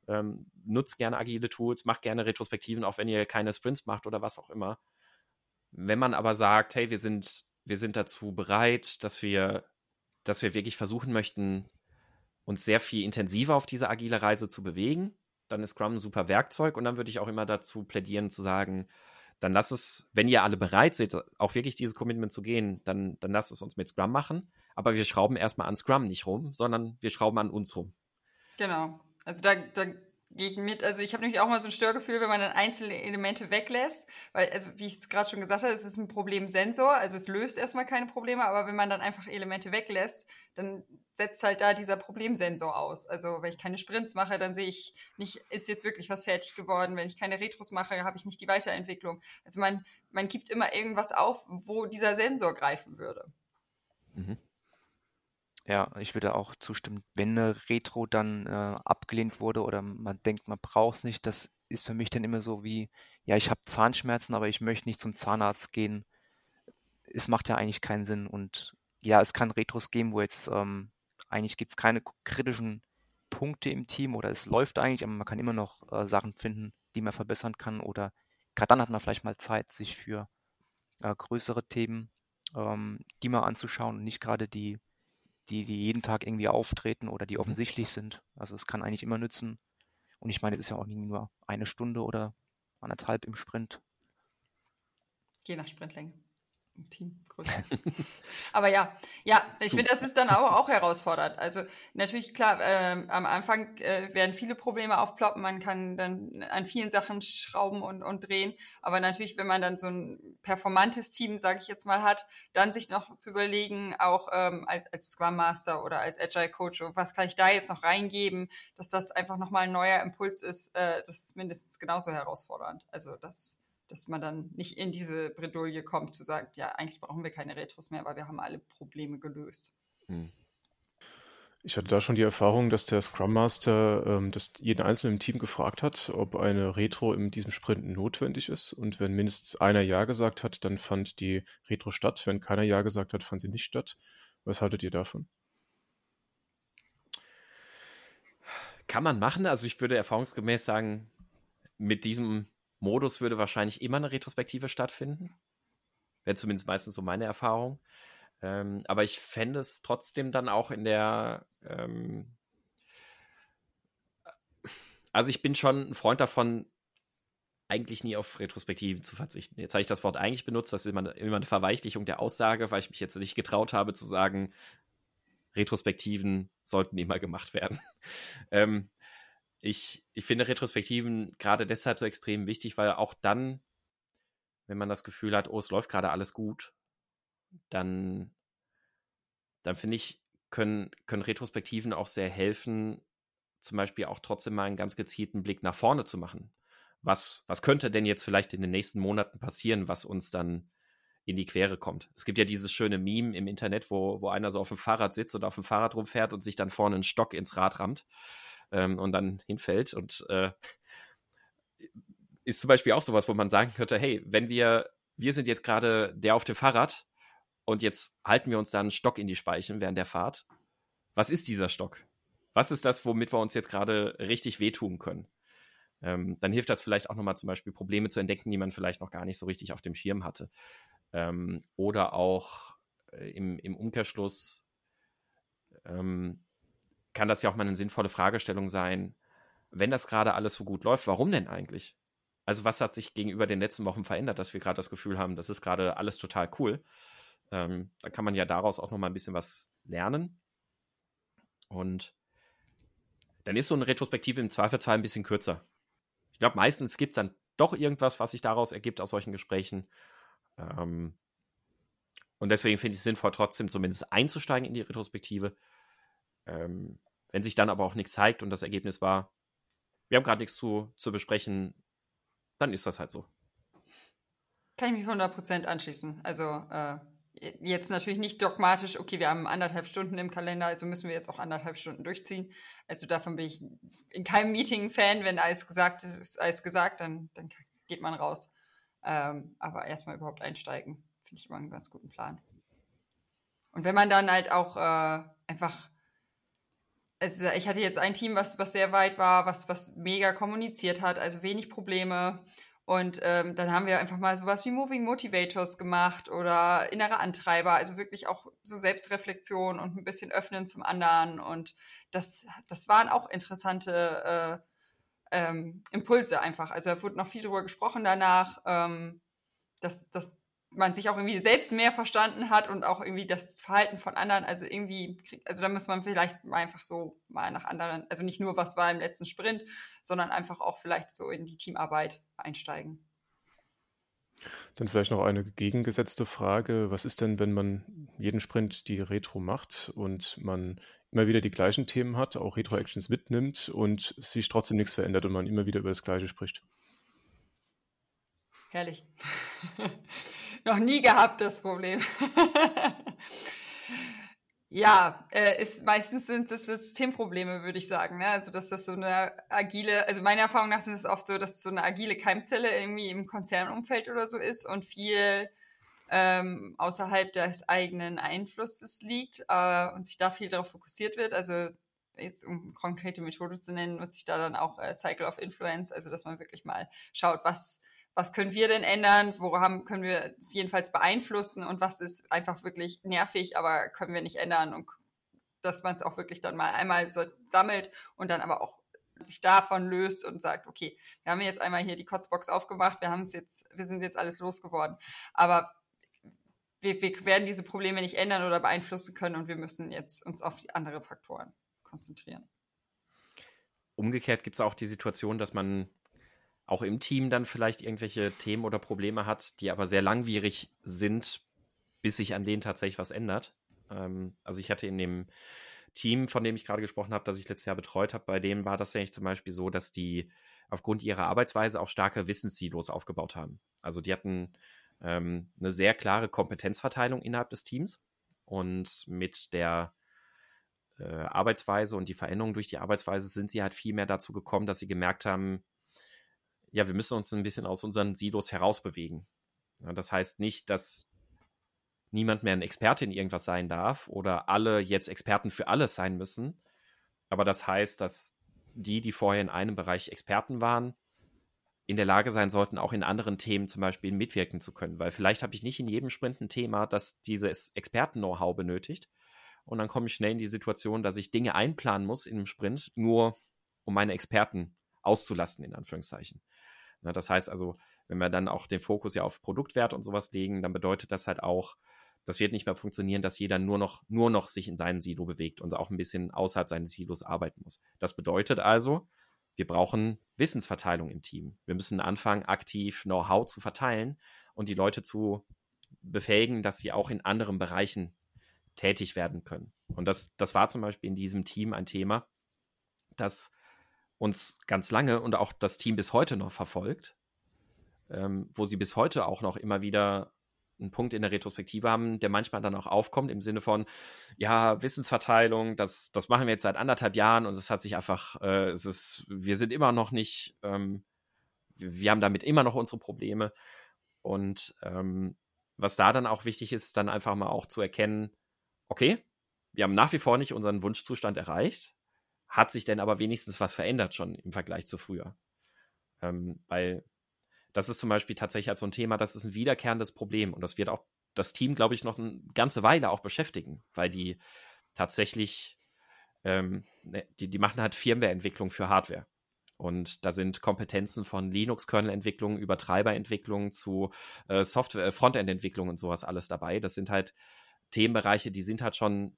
Ähm, nutzt gerne agile Tools, macht gerne Retrospektiven, auch wenn ihr keine Sprints macht oder was auch immer. Wenn man aber sagt, hey, wir sind, wir sind dazu bereit, dass wir, dass wir wirklich versuchen möchten, uns sehr viel intensiver auf diese agile Reise zu bewegen, dann ist Scrum ein super Werkzeug und dann würde ich auch immer dazu plädieren zu sagen, dann lass es, wenn ihr alle bereit seid, auch wirklich dieses Commitment zu gehen, dann, dann lasst es uns mit Scrum machen. Aber wir schrauben erstmal an Scrum nicht rum, sondern wir schrauben an uns rum. Genau. Also da, da gehe ich mit. Also ich habe nämlich auch mal so ein Störgefühl, wenn man dann einzelne Elemente weglässt, weil, also wie ich es gerade schon gesagt habe, es ist ein Problemsensor, also es löst erstmal keine Probleme, aber wenn man dann einfach Elemente weglässt, dann setzt halt da dieser Problemsensor aus. Also wenn ich keine Sprints mache, dann sehe ich nicht, ist jetzt wirklich was fertig geworden. Wenn ich keine Retros mache, habe ich nicht die Weiterentwicklung. Also man, man gibt immer irgendwas auf, wo dieser Sensor greifen würde. Mhm. Ja, ich würde auch zustimmen, wenn eine Retro dann äh, abgelehnt wurde oder man denkt, man braucht es nicht, das ist für mich dann immer so wie, ja, ich habe Zahnschmerzen, aber ich möchte nicht zum Zahnarzt gehen. Es macht ja eigentlich keinen Sinn. Und ja, es kann Retros geben, wo jetzt ähm, eigentlich gibt es keine kritischen Punkte im Team oder es läuft eigentlich, aber man kann immer noch äh, Sachen finden, die man verbessern kann. Oder gerade dann hat man vielleicht mal Zeit, sich für äh, größere Themen, ähm, die mal anzuschauen und nicht gerade die die, die jeden Tag irgendwie auftreten oder die mhm. offensichtlich sind. Also es kann eigentlich immer nützen. Und ich meine, es ist ja auch nur eine Stunde oder anderthalb im Sprint. Je nach Sprintlänge. Teamgröße. Aber ja, ja, ich finde, das ist dann auch, auch herausfordernd. Also natürlich, klar, äh, am Anfang äh, werden viele Probleme aufploppen, man kann dann an vielen Sachen schrauben und, und drehen. Aber natürlich, wenn man dann so ein performantes Team, sage ich jetzt mal, hat, dann sich noch zu überlegen, auch ähm, als, als Scrum Master oder als Agile Coach, was kann ich da jetzt noch reingeben, dass das einfach nochmal ein neuer Impuls ist, äh, das ist mindestens genauso herausfordernd. Also das dass man dann nicht in diese Bredouille kommt, zu sagen, ja, eigentlich brauchen wir keine Retros mehr, weil wir haben alle Probleme gelöst. Hm. Ich hatte da schon die Erfahrung, dass der Scrum Master ähm, das jeden Einzelnen im Team gefragt hat, ob eine Retro in diesem Sprint notwendig ist. Und wenn mindestens einer Ja gesagt hat, dann fand die Retro statt. Wenn keiner Ja gesagt hat, fand sie nicht statt. Was haltet ihr davon? Kann man machen. Also ich würde erfahrungsgemäß sagen, mit diesem Modus würde wahrscheinlich immer eine Retrospektive stattfinden. Wäre zumindest meistens so meine Erfahrung. Ähm, aber ich fände es trotzdem dann auch in der. Ähm also, ich bin schon ein Freund davon, eigentlich nie auf Retrospektiven zu verzichten. Jetzt habe ich das Wort eigentlich benutzt, das ist immer, immer eine Verweichlichung der Aussage, weil ich mich jetzt nicht getraut habe zu sagen, Retrospektiven sollten immer gemacht werden. ähm, ich, ich finde Retrospektiven gerade deshalb so extrem wichtig, weil auch dann, wenn man das Gefühl hat, oh, es läuft gerade alles gut, dann, dann finde ich, können, können Retrospektiven auch sehr helfen, zum Beispiel auch trotzdem mal einen ganz gezielten Blick nach vorne zu machen. Was, was könnte denn jetzt vielleicht in den nächsten Monaten passieren, was uns dann in die Quere kommt? Es gibt ja dieses schöne Meme im Internet, wo, wo einer so auf dem Fahrrad sitzt und auf dem Fahrrad rumfährt und sich dann vorne einen Stock ins Rad rammt ähm, und dann hinfällt. Und äh, ist zum Beispiel auch sowas, wo man sagen könnte, hey, wenn wir, wir sind jetzt gerade der auf dem Fahrrad und jetzt halten wir uns da einen Stock in die Speichen während der Fahrt. Was ist dieser Stock? Was ist das, womit wir uns jetzt gerade richtig wehtun können? Ähm, dann hilft das vielleicht auch nochmal zum Beispiel Probleme zu entdecken, die man vielleicht noch gar nicht so richtig auf dem Schirm hatte. Ähm, oder auch äh, im, im Umkehrschluss ähm, kann das ja auch mal eine sinnvolle Fragestellung sein, wenn das gerade alles so gut läuft, warum denn eigentlich? Also was hat sich gegenüber den letzten Wochen verändert, dass wir gerade das Gefühl haben, das ist gerade alles total cool? Ähm, dann kann man ja daraus auch noch mal ein bisschen was lernen. Und dann ist so eine Retrospektive im Zweifelsfall ein bisschen kürzer. Ich glaube, meistens gibt es dann doch irgendwas, was sich daraus ergibt aus solchen Gesprächen. Ähm, und deswegen finde ich es sinnvoll, trotzdem zumindest einzusteigen in die Retrospektive ähm, wenn sich dann aber auch nichts zeigt und das Ergebnis war, wir haben gerade nichts zu, zu besprechen, dann ist das halt so. Kann ich mich 100% anschließen. Also äh, jetzt natürlich nicht dogmatisch, okay, wir haben anderthalb Stunden im Kalender, also müssen wir jetzt auch anderthalb Stunden durchziehen. Also davon bin ich in keinem Meeting Fan, wenn alles gesagt ist, alles gesagt, dann, dann geht man raus. Ähm, aber erstmal überhaupt einsteigen, finde ich immer einen ganz guten Plan. Und wenn man dann halt auch äh, einfach also ich hatte jetzt ein Team, was, was sehr weit war, was, was mega kommuniziert hat, also wenig Probleme. Und ähm, dann haben wir einfach mal sowas wie Moving Motivators gemacht oder innere Antreiber, also wirklich auch so Selbstreflexion und ein bisschen öffnen zum anderen. Und das, das waren auch interessante äh, ähm, Impulse einfach. Also da wurde noch viel drüber gesprochen danach. Ähm, das, das man sich auch irgendwie selbst mehr verstanden hat und auch irgendwie das Verhalten von anderen, also irgendwie, also da muss man vielleicht einfach so mal nach anderen, also nicht nur, was war im letzten Sprint, sondern einfach auch vielleicht so in die Teamarbeit einsteigen. Dann vielleicht noch eine gegengesetzte Frage. Was ist denn, wenn man jeden Sprint die Retro macht und man immer wieder die gleichen Themen hat, auch Retro-Actions mitnimmt und sich trotzdem nichts verändert und man immer wieder über das Gleiche spricht? Herrlich. noch nie gehabt, das Problem. ja, äh, ist, meistens sind es Systemprobleme, würde ich sagen. Ne? Also, dass das so eine agile, also meiner Erfahrung nach sind es oft so, dass so eine agile Keimzelle irgendwie im Konzernumfeld oder so ist und viel ähm, außerhalb des eigenen Einflusses liegt äh, und sich da viel darauf fokussiert wird. Also jetzt um konkrete Methode zu nennen, nutze ich da dann auch äh, Cycle of Influence, also dass man wirklich mal schaut, was was können wir denn ändern, woran können wir es jedenfalls beeinflussen und was ist einfach wirklich nervig, aber können wir nicht ändern und dass man es auch wirklich dann mal einmal so sammelt und dann aber auch sich davon löst und sagt, okay, wir haben jetzt einmal hier die Kotzbox aufgemacht, wir haben es jetzt, wir sind jetzt alles losgeworden. Aber wir, wir werden diese Probleme nicht ändern oder beeinflussen können und wir müssen jetzt uns auf andere Faktoren konzentrieren. Umgekehrt gibt es auch die Situation, dass man auch im Team dann vielleicht irgendwelche Themen oder Probleme hat, die aber sehr langwierig sind, bis sich an denen tatsächlich was ändert. Ähm, also ich hatte in dem Team, von dem ich gerade gesprochen habe, das ich letztes Jahr betreut habe, bei dem war das eigentlich zum Beispiel so, dass die aufgrund ihrer Arbeitsweise auch starke Wissenssilos aufgebaut haben. Also die hatten ähm, eine sehr klare Kompetenzverteilung innerhalb des Teams und mit der äh, Arbeitsweise und die Veränderung durch die Arbeitsweise sind sie halt viel mehr dazu gekommen, dass sie gemerkt haben, ja, wir müssen uns ein bisschen aus unseren Silos herausbewegen. Ja, das heißt nicht, dass niemand mehr ein Experte in irgendwas sein darf oder alle jetzt Experten für alles sein müssen. Aber das heißt, dass die, die vorher in einem Bereich Experten waren, in der Lage sein sollten, auch in anderen Themen zum Beispiel mitwirken zu können. Weil vielleicht habe ich nicht in jedem Sprint ein Thema, das dieses Experten-Know-how benötigt. Und dann komme ich schnell in die Situation, dass ich Dinge einplanen muss in einem Sprint, nur um meine Experten auszulasten, in Anführungszeichen. Na, das heißt also, wenn wir dann auch den Fokus ja auf Produktwert und sowas legen, dann bedeutet das halt auch, das wird nicht mehr funktionieren, dass jeder nur noch, nur noch sich in seinem Silo bewegt und auch ein bisschen außerhalb seines Silos arbeiten muss. Das bedeutet also, wir brauchen Wissensverteilung im Team. Wir müssen anfangen, aktiv Know-how zu verteilen und die Leute zu befähigen, dass sie auch in anderen Bereichen tätig werden können. Und das, das war zum Beispiel in diesem Team ein Thema, das uns ganz lange und auch das Team bis heute noch verfolgt, ähm, wo sie bis heute auch noch immer wieder einen Punkt in der Retrospektive haben, der manchmal dann auch aufkommt im Sinne von, ja, Wissensverteilung, das, das machen wir jetzt seit anderthalb Jahren und es hat sich einfach, äh, es ist, wir sind immer noch nicht, ähm, wir haben damit immer noch unsere Probleme. Und ähm, was da dann auch wichtig ist, dann einfach mal auch zu erkennen, okay, wir haben nach wie vor nicht unseren Wunschzustand erreicht, hat sich denn aber wenigstens was verändert schon im Vergleich zu früher. Ähm, weil das ist zum Beispiel tatsächlich als so ein Thema, das ist ein wiederkehrendes Problem und das wird auch das Team, glaube ich, noch eine ganze Weile auch beschäftigen, weil die tatsächlich, ähm, ne, die, die machen halt Firmware-Entwicklung für Hardware. Und da sind Kompetenzen von Linux-Kernel-Entwicklung über Treiberentwicklung zu äh, Software, äh, Frontend-Entwicklung und sowas alles dabei. Das sind halt Themenbereiche, die sind halt schon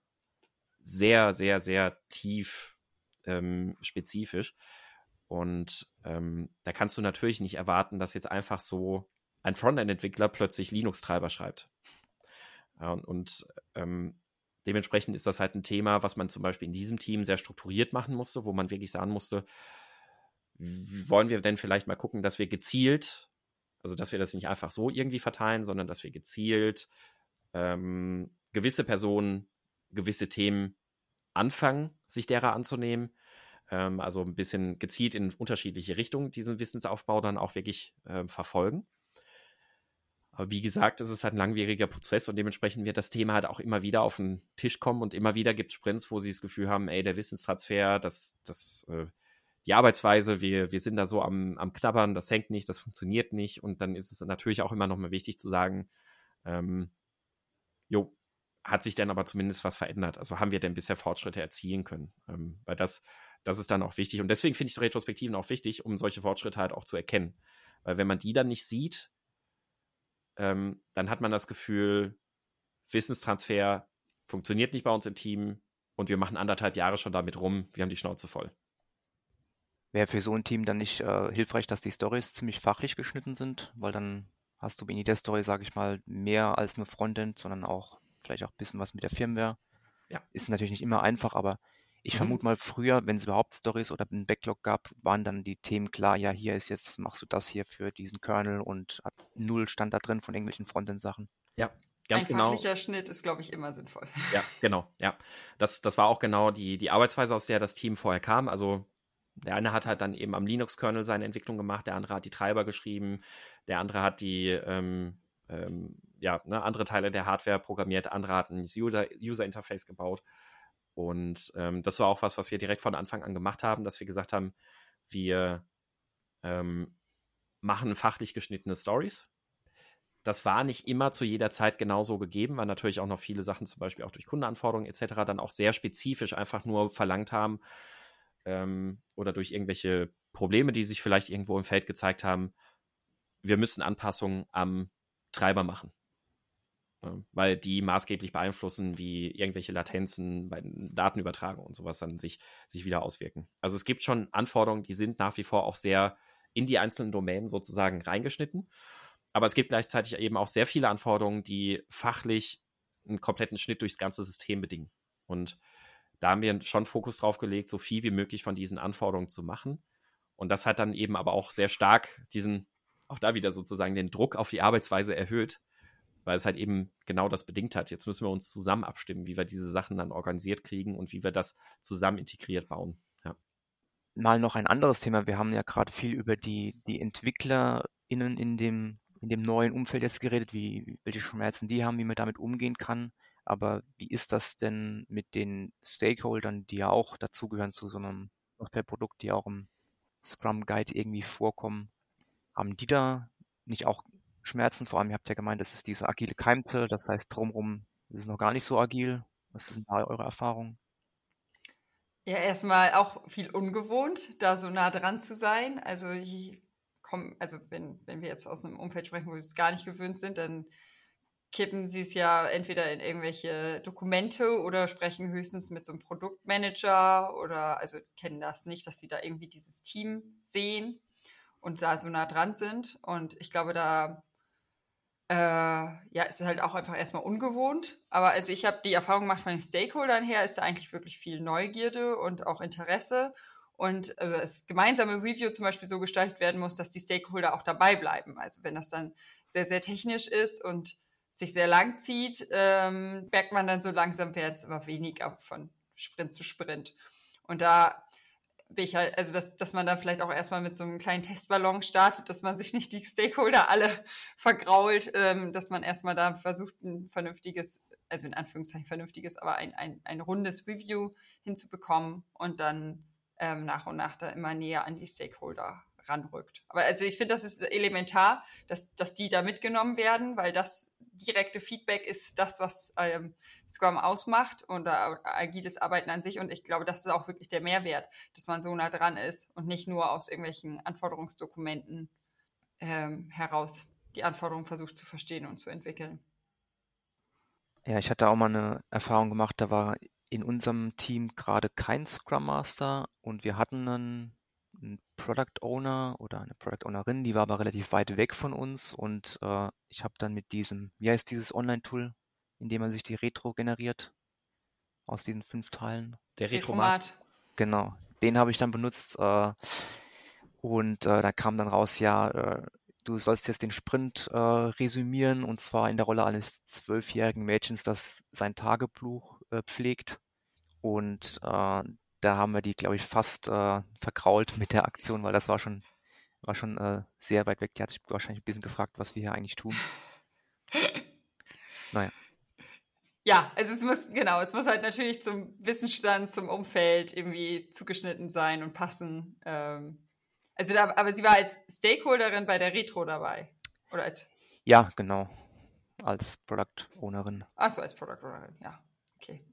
sehr, sehr, sehr tief ähm, spezifisch. Und ähm, da kannst du natürlich nicht erwarten, dass jetzt einfach so ein Frontend-Entwickler plötzlich Linux-Treiber schreibt. Und, und ähm, dementsprechend ist das halt ein Thema, was man zum Beispiel in diesem Team sehr strukturiert machen musste, wo man wirklich sagen musste, wollen wir denn vielleicht mal gucken, dass wir gezielt, also dass wir das nicht einfach so irgendwie verteilen, sondern dass wir gezielt ähm, gewisse Personen, gewisse Themen anfangen, sich derer anzunehmen ähm, also ein bisschen gezielt in unterschiedliche Richtungen diesen Wissensaufbau dann auch wirklich äh, verfolgen. Aber wie gesagt, es ist halt ein langwieriger Prozess und dementsprechend wird das Thema halt auch immer wieder auf den Tisch kommen und immer wieder gibt es Sprints, wo sie das Gefühl haben, ey, der Wissenstransfer, das, das, äh, die Arbeitsweise, wir, wir sind da so am, am Knabbern, das hängt nicht, das funktioniert nicht. Und dann ist es natürlich auch immer noch mal wichtig zu sagen, ähm, jo, hat sich denn aber zumindest was verändert? Also haben wir denn bisher Fortschritte erzielen können? Ähm, weil das das ist dann auch wichtig. Und deswegen finde ich Retrospektiven auch wichtig, um solche Fortschritte halt auch zu erkennen. Weil wenn man die dann nicht sieht, ähm, dann hat man das Gefühl, Wissenstransfer funktioniert nicht bei uns im Team und wir machen anderthalb Jahre schon damit rum, wir haben die Schnauze voll. Wäre für so ein Team dann nicht äh, hilfreich, dass die Stories ziemlich fachlich geschnitten sind, weil dann hast du in der Story, sage ich mal, mehr als nur Frontend, sondern auch vielleicht auch ein bisschen was mit der Firmware. Ja. Ist natürlich nicht immer einfach, aber ich mhm. vermute mal, früher, wenn es überhaupt Stories oder einen Backlog gab, waren dann die Themen klar, ja, hier ist jetzt, machst du das hier für diesen Kernel und hat null Stand da drin von irgendwelchen Frontend-Sachen. Ja, ganz Ein genau. Schnitt ist, glaube ich, immer sinnvoll. Ja, genau, ja. Das, das war auch genau die, die Arbeitsweise, aus der das Team vorher kam. Also der eine hat halt dann eben am Linux-Kernel seine Entwicklung gemacht, der andere hat die Treiber geschrieben, der andere hat die, ähm, ähm, ja, ne, andere Teile der Hardware programmiert, andere hat ein User-Interface gebaut. Und ähm, das war auch was, was wir direkt von Anfang an gemacht haben, dass wir gesagt haben, wir ähm, machen fachlich geschnittene Stories. Das war nicht immer zu jeder Zeit genauso gegeben, weil natürlich auch noch viele Sachen, zum Beispiel auch durch Kundenanforderungen etc., dann auch sehr spezifisch einfach nur verlangt haben ähm, oder durch irgendwelche Probleme, die sich vielleicht irgendwo im Feld gezeigt haben, wir müssen Anpassungen am Treiber machen. Weil die maßgeblich beeinflussen, wie irgendwelche Latenzen bei Datenübertragung und sowas dann sich, sich wieder auswirken. Also es gibt schon Anforderungen, die sind nach wie vor auch sehr in die einzelnen Domänen sozusagen reingeschnitten. Aber es gibt gleichzeitig eben auch sehr viele Anforderungen, die fachlich einen kompletten Schnitt durchs ganze System bedingen. Und da haben wir schon Fokus drauf gelegt, so viel wie möglich von diesen Anforderungen zu machen. Und das hat dann eben aber auch sehr stark diesen, auch da wieder sozusagen den Druck auf die Arbeitsweise erhöht, weil es halt eben genau das bedingt hat. Jetzt müssen wir uns zusammen abstimmen, wie wir diese Sachen dann organisiert kriegen und wie wir das zusammen integriert bauen. Ja. Mal noch ein anderes Thema. Wir haben ja gerade viel über die, die EntwicklerInnen in dem, in dem neuen Umfeld jetzt geredet, wie, welche Schmerzen die haben, wie man damit umgehen kann. Aber wie ist das denn mit den Stakeholdern, die ja auch dazugehören zu so einem Softwareprodukt, die auch im Scrum Guide irgendwie vorkommen? Haben die da nicht auch Schmerzen? Vor allem, ihr habt ja gemeint, das ist diese agile Keimzelle, das heißt, drumherum ist es noch gar nicht so agil. Was sind da eure Erfahrungen? Ja, erstmal auch viel ungewohnt, da so nah dran zu sein. Also ich komm, also wenn, wenn wir jetzt aus einem Umfeld sprechen, wo wir es gar nicht gewöhnt sind, dann kippen sie es ja entweder in irgendwelche Dokumente oder sprechen höchstens mit so einem Produktmanager oder also kennen das nicht, dass sie da irgendwie dieses Team sehen und da so nah dran sind. Und ich glaube, da äh, ja, ist es halt auch einfach erstmal ungewohnt. Aber also ich habe die Erfahrung gemacht von den Stakeholdern her, ist da eigentlich wirklich viel Neugierde und auch Interesse. Und also das gemeinsame Review zum Beispiel so gestaltet werden muss, dass die Stakeholder auch dabei bleiben. Also wenn das dann sehr, sehr technisch ist und sich sehr lang zieht, ähm, merkt man dann so langsam, wird es immer weniger von Sprint zu Sprint. Und da bin ich halt, also dass, dass man dann vielleicht auch erstmal mit so einem kleinen Testballon startet, dass man sich nicht die Stakeholder alle vergrault, ähm, dass man erstmal da versucht, ein vernünftiges, also in Anführungszeichen vernünftiges, aber ein, ein, ein rundes Review hinzubekommen und dann ähm, nach und nach da immer näher an die Stakeholder ranrückt. Aber also ich finde, das ist elementar, dass, dass die da mitgenommen werden, weil das direkte Feedback ist das, was ähm, Scrum ausmacht und äh, agiles Arbeiten an sich. Und ich glaube, das ist auch wirklich der Mehrwert, dass man so nah dran ist und nicht nur aus irgendwelchen Anforderungsdokumenten ähm, heraus die Anforderungen versucht zu verstehen und zu entwickeln. Ja, ich hatte auch mal eine Erfahrung gemacht, da war in unserem Team gerade kein Scrum Master und wir hatten einen ein Product Owner oder eine Product Ownerin, die war aber relativ weit weg von uns und äh, ich habe dann mit diesem, wie heißt dieses Online-Tool, in dem man sich die Retro generiert aus diesen fünf Teilen? Der Retromat. Retromat. Genau, den habe ich dann benutzt äh, und äh, da kam dann raus, ja, äh, du sollst jetzt den Sprint äh, resümieren und zwar in der Rolle eines zwölfjährigen Mädchens, das sein Tagebuch äh, pflegt. Und äh, da haben wir die, glaube ich, fast äh, verkrault mit der Aktion, weil das war schon, war schon äh, sehr weit weg. Die hat sich wahrscheinlich ein bisschen gefragt, was wir hier eigentlich tun. naja. Ja, also es muss, genau, es muss halt natürlich zum Wissensstand, zum Umfeld irgendwie zugeschnitten sein und passen. Ähm, also da, aber sie war als Stakeholderin bei der Retro dabei. Oder als? Ja, genau. Als Product Ownerin. Achso, als Product Ownerin, ja. Okay.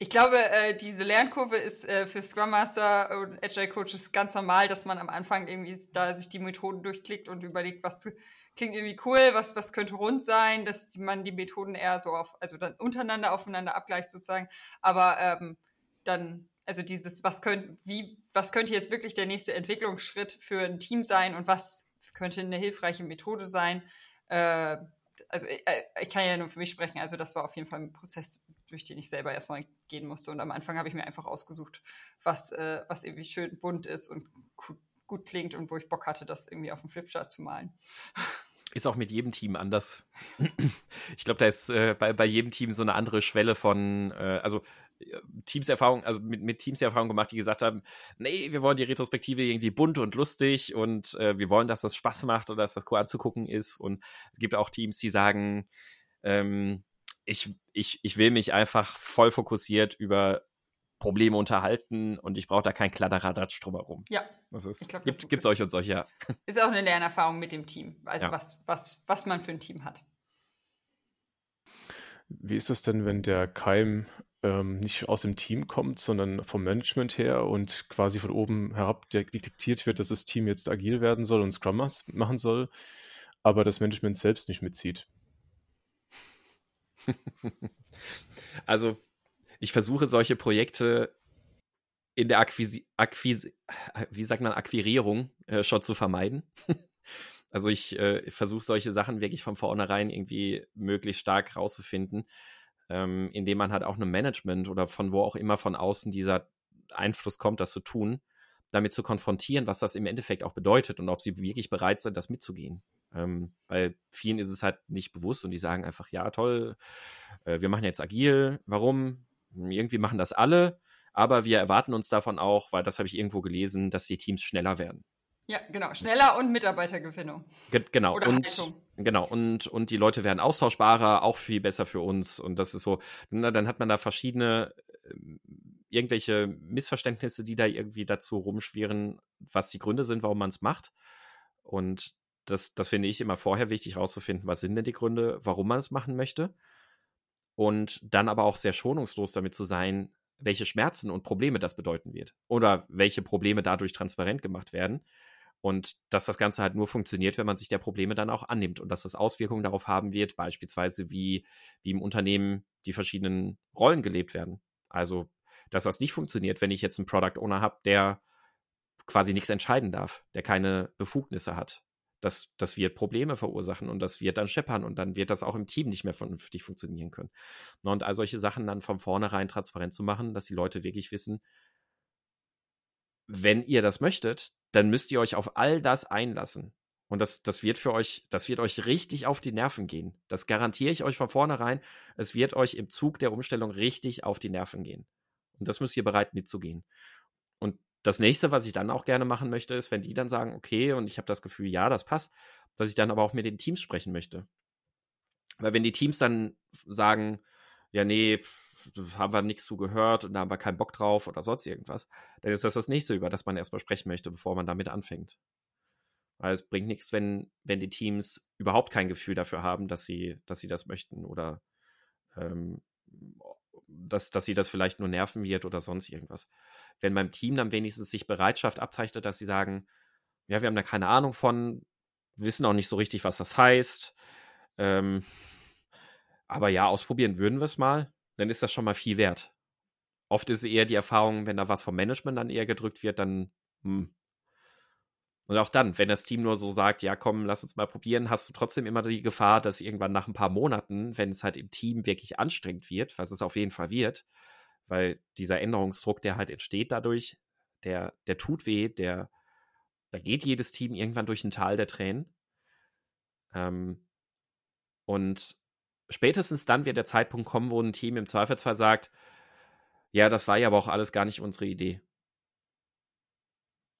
Ich glaube, äh, diese Lernkurve ist äh, für Scrum Master und Agile Coaches ganz normal, dass man am Anfang irgendwie da sich die Methoden durchklickt und überlegt, was klingt irgendwie cool, was, was könnte rund sein, dass man die Methoden eher so auf, also dann untereinander aufeinander abgleicht sozusagen. Aber ähm, dann, also dieses, was könnte, wie, was könnte jetzt wirklich der nächste Entwicklungsschritt für ein Team sein und was könnte eine hilfreiche Methode sein? Äh, also ich, äh, ich kann ja nur für mich sprechen, also das war auf jeden Fall ein Prozess, durch den ich selber erstmal gehen musste. Und am Anfang habe ich mir einfach ausgesucht, was, äh, was irgendwie schön bunt ist und gut, klingt und wo ich Bock hatte, das irgendwie auf dem Flipchart zu malen. Ist auch mit jedem Team anders. Ich glaube, da ist äh, bei, bei jedem Team so eine andere Schwelle von, äh, also Teamserfahrung, also mit, mit Teams Erfahrung gemacht, die gesagt haben, nee, wir wollen die Retrospektive irgendwie bunt und lustig und äh, wir wollen, dass das Spaß macht oder dass das cool anzugucken ist. Und es gibt auch Teams, die sagen, ähm, ich, ich, ich will mich einfach voll fokussiert über Probleme unterhalten und ich brauche da kein Kladderadatsch drumherum. Ja. Das ist, ich glaub, das gibt es solche und solche, ja. Ist auch eine Lernerfahrung mit dem Team, also ja. was, was, was man für ein Team hat. Wie ist es denn, wenn der Keim ähm, nicht aus dem Team kommt, sondern vom Management her und quasi von oben herab diktiert wird, dass das Team jetzt agil werden soll und Scrum machen soll, aber das Management selbst nicht mitzieht? also, ich versuche solche Projekte in der Akquisi Akquisi wie sagt man, Akquirierung äh, schon zu vermeiden. also ich äh, versuche solche Sachen wirklich von vornherein irgendwie möglichst stark rauszufinden, ähm, indem man halt auch einem Management oder von wo auch immer von außen dieser Einfluss kommt, das zu tun, damit zu konfrontieren, was das im Endeffekt auch bedeutet und ob sie wirklich bereit sind, das mitzugehen. Ähm, weil vielen ist es halt nicht bewusst und die sagen einfach, ja, toll, äh, wir machen jetzt agil. Warum? Irgendwie machen das alle, aber wir erwarten uns davon auch, weil das habe ich irgendwo gelesen, dass die Teams schneller werden. Ja, genau, schneller und Mitarbeitergewinnung. Ge genau. Oder und, Haltung. Genau, und, und die Leute werden austauschbarer, auch viel besser für uns. Und das ist so, na, dann hat man da verschiedene äh, irgendwelche Missverständnisse, die da irgendwie dazu rumschwirren, was die Gründe sind, warum man es macht. Und das, das finde ich immer vorher wichtig herauszufinden, was sind denn die Gründe, warum man es machen möchte. Und dann aber auch sehr schonungslos damit zu sein, welche Schmerzen und Probleme das bedeuten wird. Oder welche Probleme dadurch transparent gemacht werden. Und dass das Ganze halt nur funktioniert, wenn man sich der Probleme dann auch annimmt und dass das Auswirkungen darauf haben wird, beispielsweise wie, wie im Unternehmen die verschiedenen Rollen gelebt werden. Also, dass das nicht funktioniert, wenn ich jetzt einen Product Owner habe, der quasi nichts entscheiden darf, der keine Befugnisse hat, das, das wird Probleme verursachen und das wird dann scheppern und dann wird das auch im Team nicht mehr vernünftig funktionieren können. Und all solche Sachen dann von vornherein transparent zu machen, dass die Leute wirklich wissen, wenn ihr das möchtet, dann müsst ihr euch auf all das einlassen. Und das, das wird für euch, das wird euch richtig auf die Nerven gehen. Das garantiere ich euch von vornherein. Es wird euch im Zug der Umstellung richtig auf die Nerven gehen. Und das müsst ihr bereit mitzugehen. Das nächste, was ich dann auch gerne machen möchte, ist, wenn die dann sagen, okay, und ich habe das Gefühl, ja, das passt, dass ich dann aber auch mit den Teams sprechen möchte. Weil wenn die Teams dann sagen, ja, nee, haben wir nichts zugehört und da haben wir keinen Bock drauf oder sonst irgendwas, dann ist das das nächste, über das man erstmal sprechen möchte, bevor man damit anfängt. Weil es bringt nichts, wenn, wenn die Teams überhaupt kein Gefühl dafür haben, dass sie, dass sie das möchten oder ähm, dass, dass sie das vielleicht nur nerven wird oder sonst irgendwas. Wenn beim Team dann wenigstens sich Bereitschaft abzeichnet, dass sie sagen, ja, wir haben da keine Ahnung von, wissen auch nicht so richtig, was das heißt. Ähm, aber ja, ausprobieren würden wir es mal, dann ist das schon mal viel wert. Oft ist eher die Erfahrung, wenn da was vom Management dann eher gedrückt wird, dann hm, und auch dann, wenn das Team nur so sagt, ja, komm, lass uns mal probieren, hast du trotzdem immer die Gefahr, dass irgendwann nach ein paar Monaten, wenn es halt im Team wirklich anstrengend wird, was es auf jeden Fall wird, weil dieser Änderungsdruck, der halt entsteht dadurch, der, der tut weh, der, da geht jedes Team irgendwann durch ein Tal der Tränen. Ähm, und spätestens dann wird der Zeitpunkt kommen, wo ein Team im Zweifelsfall sagt, ja, das war ja aber auch alles gar nicht unsere Idee.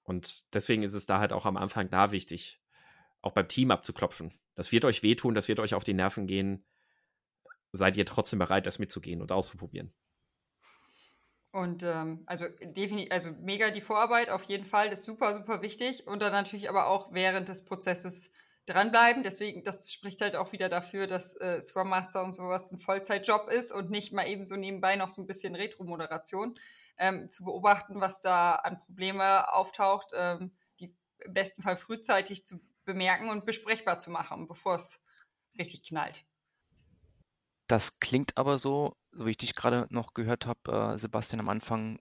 Und deswegen ist es da halt auch am Anfang da wichtig, auch beim Team abzuklopfen. Das wird euch wehtun, das wird euch auf die Nerven gehen. Seid ihr trotzdem bereit, das mitzugehen und auszuprobieren? Und ähm, also definitiv, also mega die Vorarbeit auf jeden Fall, das ist super, super wichtig. Und dann natürlich aber auch während des Prozesses dranbleiben. Deswegen, das spricht halt auch wieder dafür, dass äh, Scrum Master und sowas ein Vollzeitjob ist und nicht mal eben so nebenbei noch so ein bisschen Retro-Moderation ähm, zu beobachten, was da an Probleme auftaucht, ähm, die im besten Fall frühzeitig zu bemerken und besprechbar zu machen, bevor es richtig knallt. Das klingt aber so, so wie ich dich gerade noch gehört habe, äh, Sebastian, am Anfang,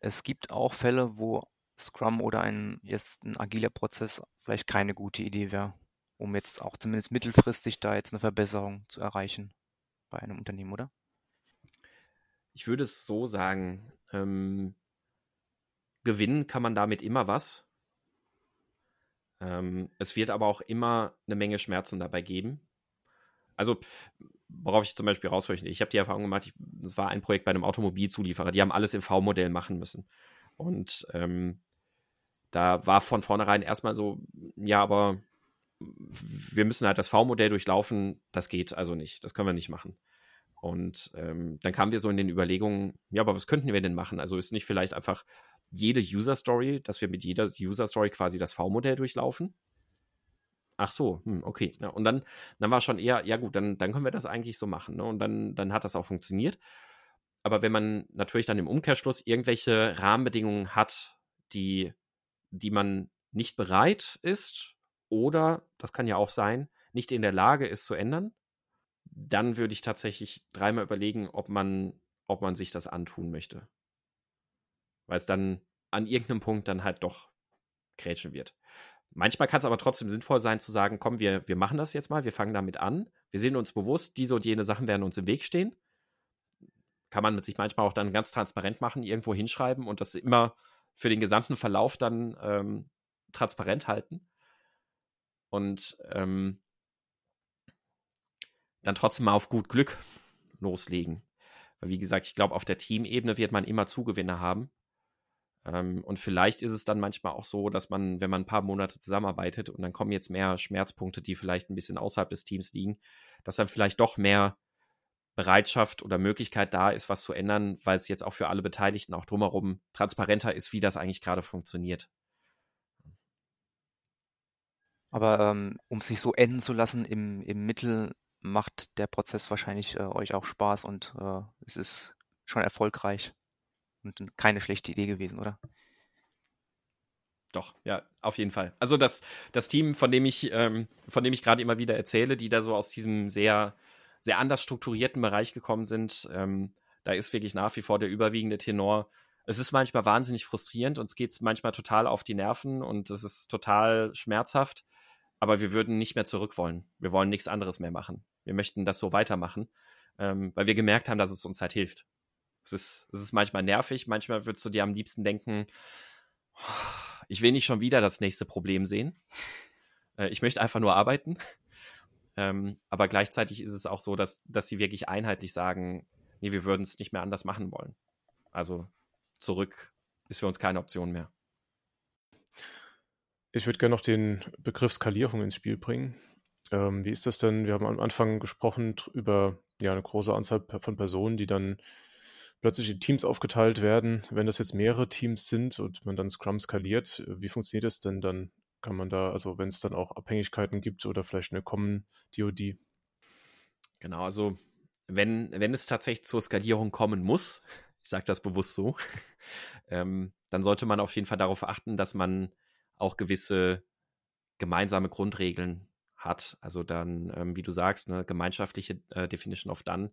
es gibt auch Fälle, wo Scrum oder ein jetzt ein agiler Prozess vielleicht keine gute Idee wäre, um jetzt auch zumindest mittelfristig da jetzt eine Verbesserung zu erreichen bei einem Unternehmen, oder? Ich würde es so sagen, ähm, gewinnen kann man damit immer was. Ähm, es wird aber auch immer eine Menge Schmerzen dabei geben. Also, worauf ich zum Beispiel raus möchte, ich habe die Erfahrung gemacht, es war ein Projekt bei einem Automobilzulieferer, die haben alles im V-Modell machen müssen. Und ähm, da war von vornherein erstmal so, ja, aber wir müssen halt das V-Modell durchlaufen, das geht also nicht, das können wir nicht machen. Und ähm, dann kamen wir so in den Überlegungen, ja, aber was könnten wir denn machen? Also ist nicht vielleicht einfach jede User Story, dass wir mit jeder User Story quasi das V-Modell durchlaufen? Ach so, hm, okay. Ja, und dann, dann war schon eher, ja gut, dann, dann können wir das eigentlich so machen. Ne? Und dann, dann hat das auch funktioniert. Aber wenn man natürlich dann im Umkehrschluss irgendwelche Rahmenbedingungen hat, die, die man nicht bereit ist oder, das kann ja auch sein, nicht in der Lage ist zu ändern, dann würde ich tatsächlich dreimal überlegen, ob man, ob man sich das antun möchte. Weil es dann an irgendeinem Punkt dann halt doch grätschen wird. Manchmal kann es aber trotzdem sinnvoll sein zu sagen, komm, wir, wir machen das jetzt mal, wir fangen damit an. Wir sind uns bewusst, diese und jene Sachen werden uns im Weg stehen. Kann man mit sich manchmal auch dann ganz transparent machen, irgendwo hinschreiben und das immer für den gesamten Verlauf dann ähm, transparent halten. Und ähm, dann trotzdem mal auf gut Glück loslegen. Weil, wie gesagt, ich glaube, auf der Teamebene wird man immer Zugewinne haben. Ähm, und vielleicht ist es dann manchmal auch so, dass man, wenn man ein paar Monate zusammenarbeitet und dann kommen jetzt mehr Schmerzpunkte, die vielleicht ein bisschen außerhalb des Teams liegen, dass dann vielleicht doch mehr Bereitschaft oder Möglichkeit da ist, was zu ändern, weil es jetzt auch für alle Beteiligten auch drumherum transparenter ist, wie das eigentlich gerade funktioniert. Aber ähm, um sich so enden zu lassen, im, im Mittel macht der Prozess wahrscheinlich äh, euch auch Spaß und äh, es ist schon erfolgreich und keine schlechte Idee gewesen, oder? Doch, ja, auf jeden Fall. Also das, das Team, von dem ich, ähm, von dem ich gerade immer wieder erzähle, die da so aus diesem sehr, sehr anders strukturierten Bereich gekommen sind, ähm, da ist wirklich nach wie vor der überwiegende Tenor. Es ist manchmal wahnsinnig frustrierend, geht es manchmal total auf die Nerven und es ist total schmerzhaft aber wir würden nicht mehr zurück wollen. Wir wollen nichts anderes mehr machen. Wir möchten das so weitermachen, ähm, weil wir gemerkt haben, dass es uns halt hilft. Es ist, es ist manchmal nervig, manchmal würdest du dir am liebsten denken, ich will nicht schon wieder das nächste Problem sehen. Äh, ich möchte einfach nur arbeiten. Ähm, aber gleichzeitig ist es auch so, dass, dass sie wirklich einheitlich sagen, nee, wir würden es nicht mehr anders machen wollen. Also zurück ist für uns keine Option mehr. Ich würde gerne noch den Begriff Skalierung ins Spiel bringen. Ähm, wie ist das denn? Wir haben am Anfang gesprochen über ja, eine große Anzahl von Personen, die dann plötzlich in Teams aufgeteilt werden. Wenn das jetzt mehrere Teams sind und man dann Scrum skaliert, wie funktioniert das denn dann? Kann man da, also wenn es dann auch Abhängigkeiten gibt oder vielleicht eine Common DoD? Genau, also wenn, wenn es tatsächlich zur Skalierung kommen muss, ich sage das bewusst so, ähm, dann sollte man auf jeden Fall darauf achten, dass man auch gewisse gemeinsame Grundregeln hat. Also dann, ähm, wie du sagst, eine gemeinschaftliche äh, Definition of Done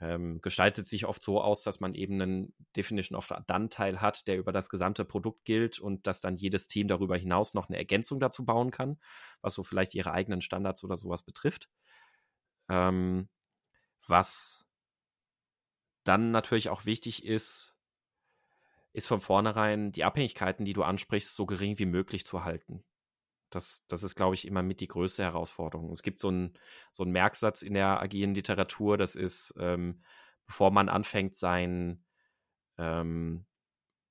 ähm, gestaltet sich oft so aus, dass man eben einen Definition of Done-Teil hat, der über das gesamte Produkt gilt und dass dann jedes Team darüber hinaus noch eine Ergänzung dazu bauen kann, was so vielleicht ihre eigenen Standards oder sowas betrifft. Ähm, was dann natürlich auch wichtig ist, ist von vornherein die Abhängigkeiten, die du ansprichst, so gering wie möglich zu halten. Das, das ist, glaube ich, immer mit die größte Herausforderung. Es gibt so einen so Merksatz in der agilen Literatur, das ist, ähm, bevor man anfängt, sein, ähm,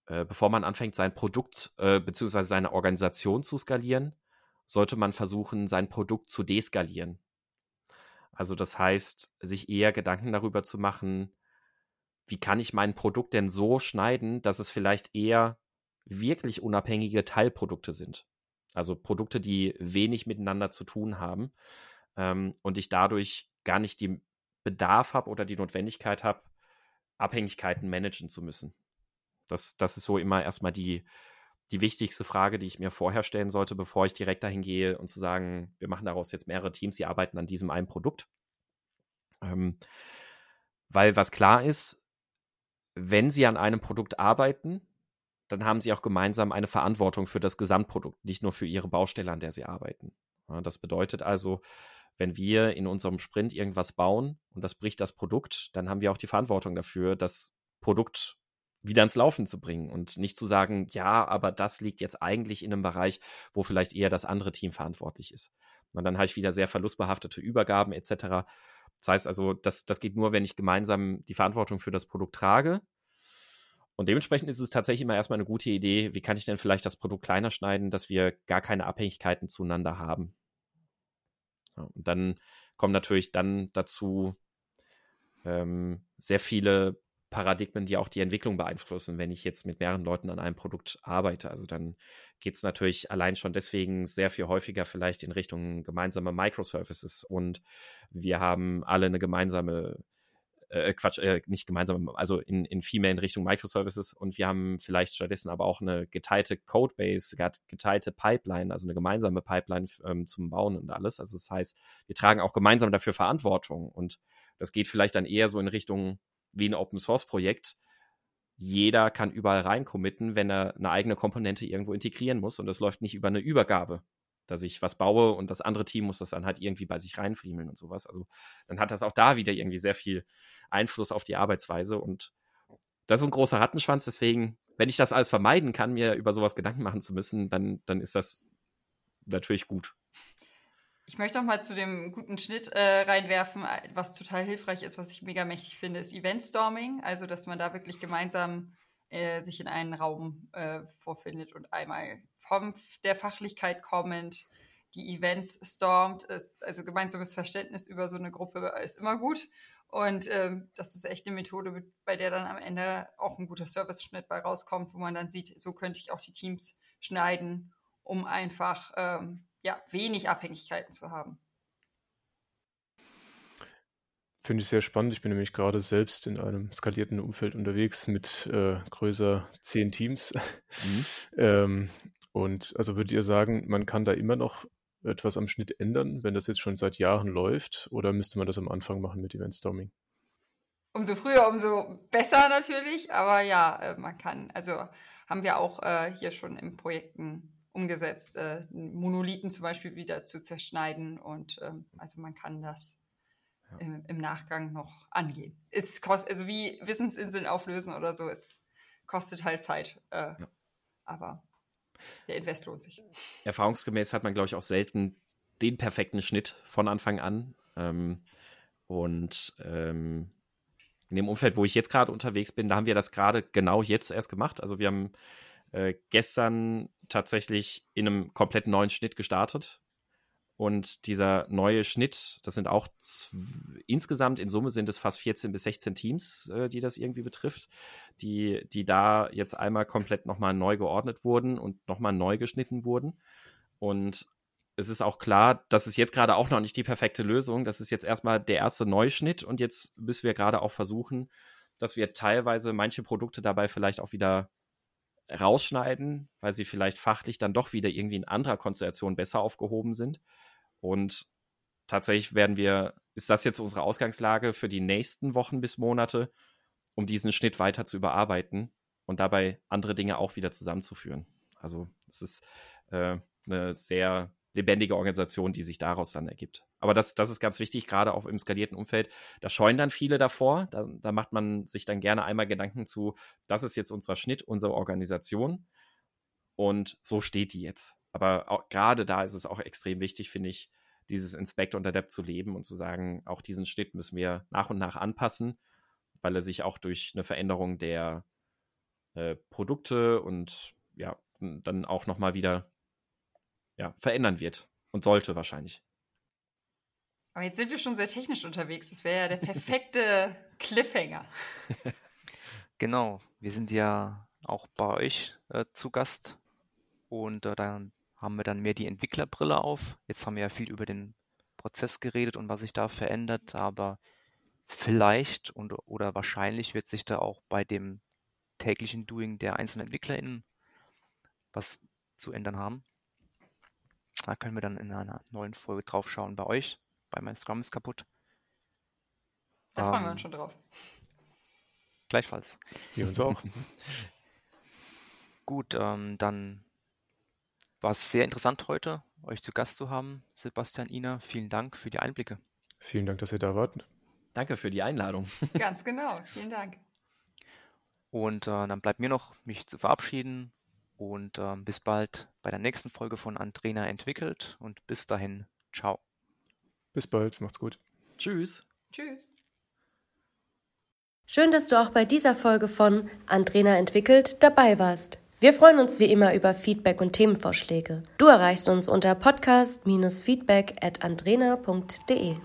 äh, bevor man anfängt, sein Produkt äh, bzw. seine Organisation zu skalieren, sollte man versuchen, sein Produkt zu deskalieren. Also das heißt, sich eher Gedanken darüber zu machen, wie kann ich mein Produkt denn so schneiden, dass es vielleicht eher wirklich unabhängige Teilprodukte sind. Also Produkte, die wenig miteinander zu tun haben ähm, und ich dadurch gar nicht den Bedarf habe oder die Notwendigkeit habe, Abhängigkeiten managen zu müssen. Das, das ist so immer erstmal die, die wichtigste Frage, die ich mir vorher stellen sollte, bevor ich direkt dahin gehe und zu sagen, wir machen daraus jetzt mehrere Teams, die arbeiten an diesem einen Produkt. Ähm, weil was klar ist, wenn sie an einem Produkt arbeiten, dann haben sie auch gemeinsam eine Verantwortung für das Gesamtprodukt, nicht nur für ihre Baustelle, an der sie arbeiten. das bedeutet also, wenn wir in unserem Sprint irgendwas bauen und das bricht das Produkt, dann haben wir auch die Verantwortung dafür, das Produkt wieder ins Laufen zu bringen und nicht zu sagen, ja, aber das liegt jetzt eigentlich in einem Bereich, wo vielleicht eher das andere Team verantwortlich ist. Und dann habe ich wieder sehr verlustbehaftete Übergaben etc. Das heißt also, das, das geht nur, wenn ich gemeinsam die Verantwortung für das Produkt trage. Und dementsprechend ist es tatsächlich immer erstmal eine gute Idee, wie kann ich denn vielleicht das Produkt kleiner schneiden, dass wir gar keine Abhängigkeiten zueinander haben. Ja, und dann kommen natürlich dann dazu ähm, sehr viele Paradigmen, die auch die Entwicklung beeinflussen, wenn ich jetzt mit mehreren Leuten an einem Produkt arbeite. Also dann geht es natürlich allein schon deswegen sehr viel häufiger vielleicht in Richtung gemeinsame Microservices und wir haben alle eine gemeinsame äh, Quatsch, äh, nicht gemeinsam, also in, in viel mehr in Richtung Microservices und wir haben vielleicht stattdessen aber auch eine geteilte Codebase, geteilte Pipeline, also eine gemeinsame Pipeline ähm, zum Bauen und alles. Also das heißt, wir tragen auch gemeinsam dafür Verantwortung und das geht vielleicht dann eher so in Richtung wie ein Open Source Projekt. Jeder kann überall rein committen, wenn er eine eigene Komponente irgendwo integrieren muss und das läuft nicht über eine Übergabe dass ich was baue und das andere Team muss das dann halt irgendwie bei sich reinfriemeln und sowas. Also dann hat das auch da wieder irgendwie sehr viel Einfluss auf die Arbeitsweise und das ist ein großer Rattenschwanz, deswegen, wenn ich das alles vermeiden kann, mir über sowas Gedanken machen zu müssen, dann, dann ist das natürlich gut. Ich möchte noch mal zu dem guten Schnitt äh, reinwerfen, was total hilfreich ist, was ich mega mächtig finde, ist Eventstorming. Also, dass man da wirklich gemeinsam äh, sich in einen Raum äh, vorfindet und einmal von der Fachlichkeit kommend die Events stormt. Ist, also gemeinsames Verständnis über so eine Gruppe ist immer gut. Und ähm, das ist echt eine Methode, bei der dann am Ende auch ein guter Service-Schnitt bei rauskommt, wo man dann sieht, so könnte ich auch die Teams schneiden, um einfach ähm, ja, wenig Abhängigkeiten zu haben. Finde ich sehr spannend. Ich bin nämlich gerade selbst in einem skalierten Umfeld unterwegs mit äh, größer zehn Teams. Mhm. ähm, und also würdet ihr sagen, man kann da immer noch etwas am Schnitt ändern, wenn das jetzt schon seit Jahren läuft? Oder müsste man das am Anfang machen mit Event Storming? Umso früher, umso besser natürlich. Aber ja, äh, man kann. Also haben wir auch äh, hier schon in Projekten umgesetzt, äh, Monolithen zum Beispiel wieder zu zerschneiden. Und ähm, also man kann das ja. im, im, Nachgang noch angehen. Es kostet, also wie Wissensinseln auflösen oder so, es kostet halt Zeit. Äh, ja. Aber der Invest lohnt sich. Erfahrungsgemäß hat man, glaube ich, auch selten den perfekten Schnitt von Anfang an. Ähm, und ähm, in dem Umfeld, wo ich jetzt gerade unterwegs bin, da haben wir das gerade genau jetzt erst gemacht. Also wir haben äh, gestern tatsächlich in einem komplett neuen Schnitt gestartet. Und dieser neue Schnitt, das sind auch insgesamt in Summe sind es fast 14 bis 16 Teams, äh, die das irgendwie betrifft, die, die da jetzt einmal komplett nochmal neu geordnet wurden und nochmal neu geschnitten wurden. Und es ist auch klar, das ist jetzt gerade auch noch nicht die perfekte Lösung. Das ist jetzt erstmal der erste Neuschnitt und jetzt müssen wir gerade auch versuchen, dass wir teilweise manche Produkte dabei vielleicht auch wieder rausschneiden, weil sie vielleicht fachlich dann doch wieder irgendwie in anderer Konstellation besser aufgehoben sind. Und tatsächlich werden wir, ist das jetzt unsere Ausgangslage für die nächsten Wochen bis Monate, um diesen Schnitt weiter zu überarbeiten und dabei andere Dinge auch wieder zusammenzuführen. Also es ist äh, eine sehr lebendige Organisation, die sich daraus dann ergibt. Aber das, das ist ganz wichtig, gerade auch im skalierten Umfeld. Da scheuen dann viele davor. Da, da macht man sich dann gerne einmal Gedanken zu, das ist jetzt unser Schnitt, unsere Organisation. Und so steht die jetzt. Aber auch, gerade da ist es auch extrem wichtig, finde ich, dieses Inspect und Adapt zu leben und zu sagen, auch diesen Schnitt müssen wir nach und nach anpassen, weil er sich auch durch eine Veränderung der äh, Produkte und ja, dann auch nochmal wieder ja, verändern wird und sollte wahrscheinlich. Aber jetzt sind wir schon sehr technisch unterwegs. Das wäre ja der perfekte Cliffhanger. Genau, wir sind ja auch bei euch äh, zu Gast und äh, dann haben wir dann mehr die Entwicklerbrille auf. Jetzt haben wir ja viel über den Prozess geredet und was sich da verändert, aber vielleicht und oder wahrscheinlich wird sich da auch bei dem täglichen Doing der einzelnen EntwicklerInnen was zu ändern haben. Da können wir dann in einer neuen Folge drauf schauen bei euch. Bei mein Scrum ist kaputt. Da ähm, freuen wir uns schon drauf. Gleichfalls. Wir uns auch. Gut, ähm, dann war es sehr interessant heute, euch zu Gast zu haben. Sebastian, Ina, vielen Dank für die Einblicke. Vielen Dank, dass ihr da wart. Danke für die Einladung. Ganz genau, vielen Dank. Und äh, dann bleibt mir noch, mich zu verabschieden. Und äh, bis bald bei der nächsten Folge von Andrena entwickelt. Und bis dahin, ciao. Bis bald, macht's gut. Tschüss. Tschüss. Schön, dass du auch bei dieser Folge von Andrena entwickelt dabei warst. Wir freuen uns wie immer über Feedback und Themenvorschläge. Du erreichst uns unter podcast-feedback at andrena.de.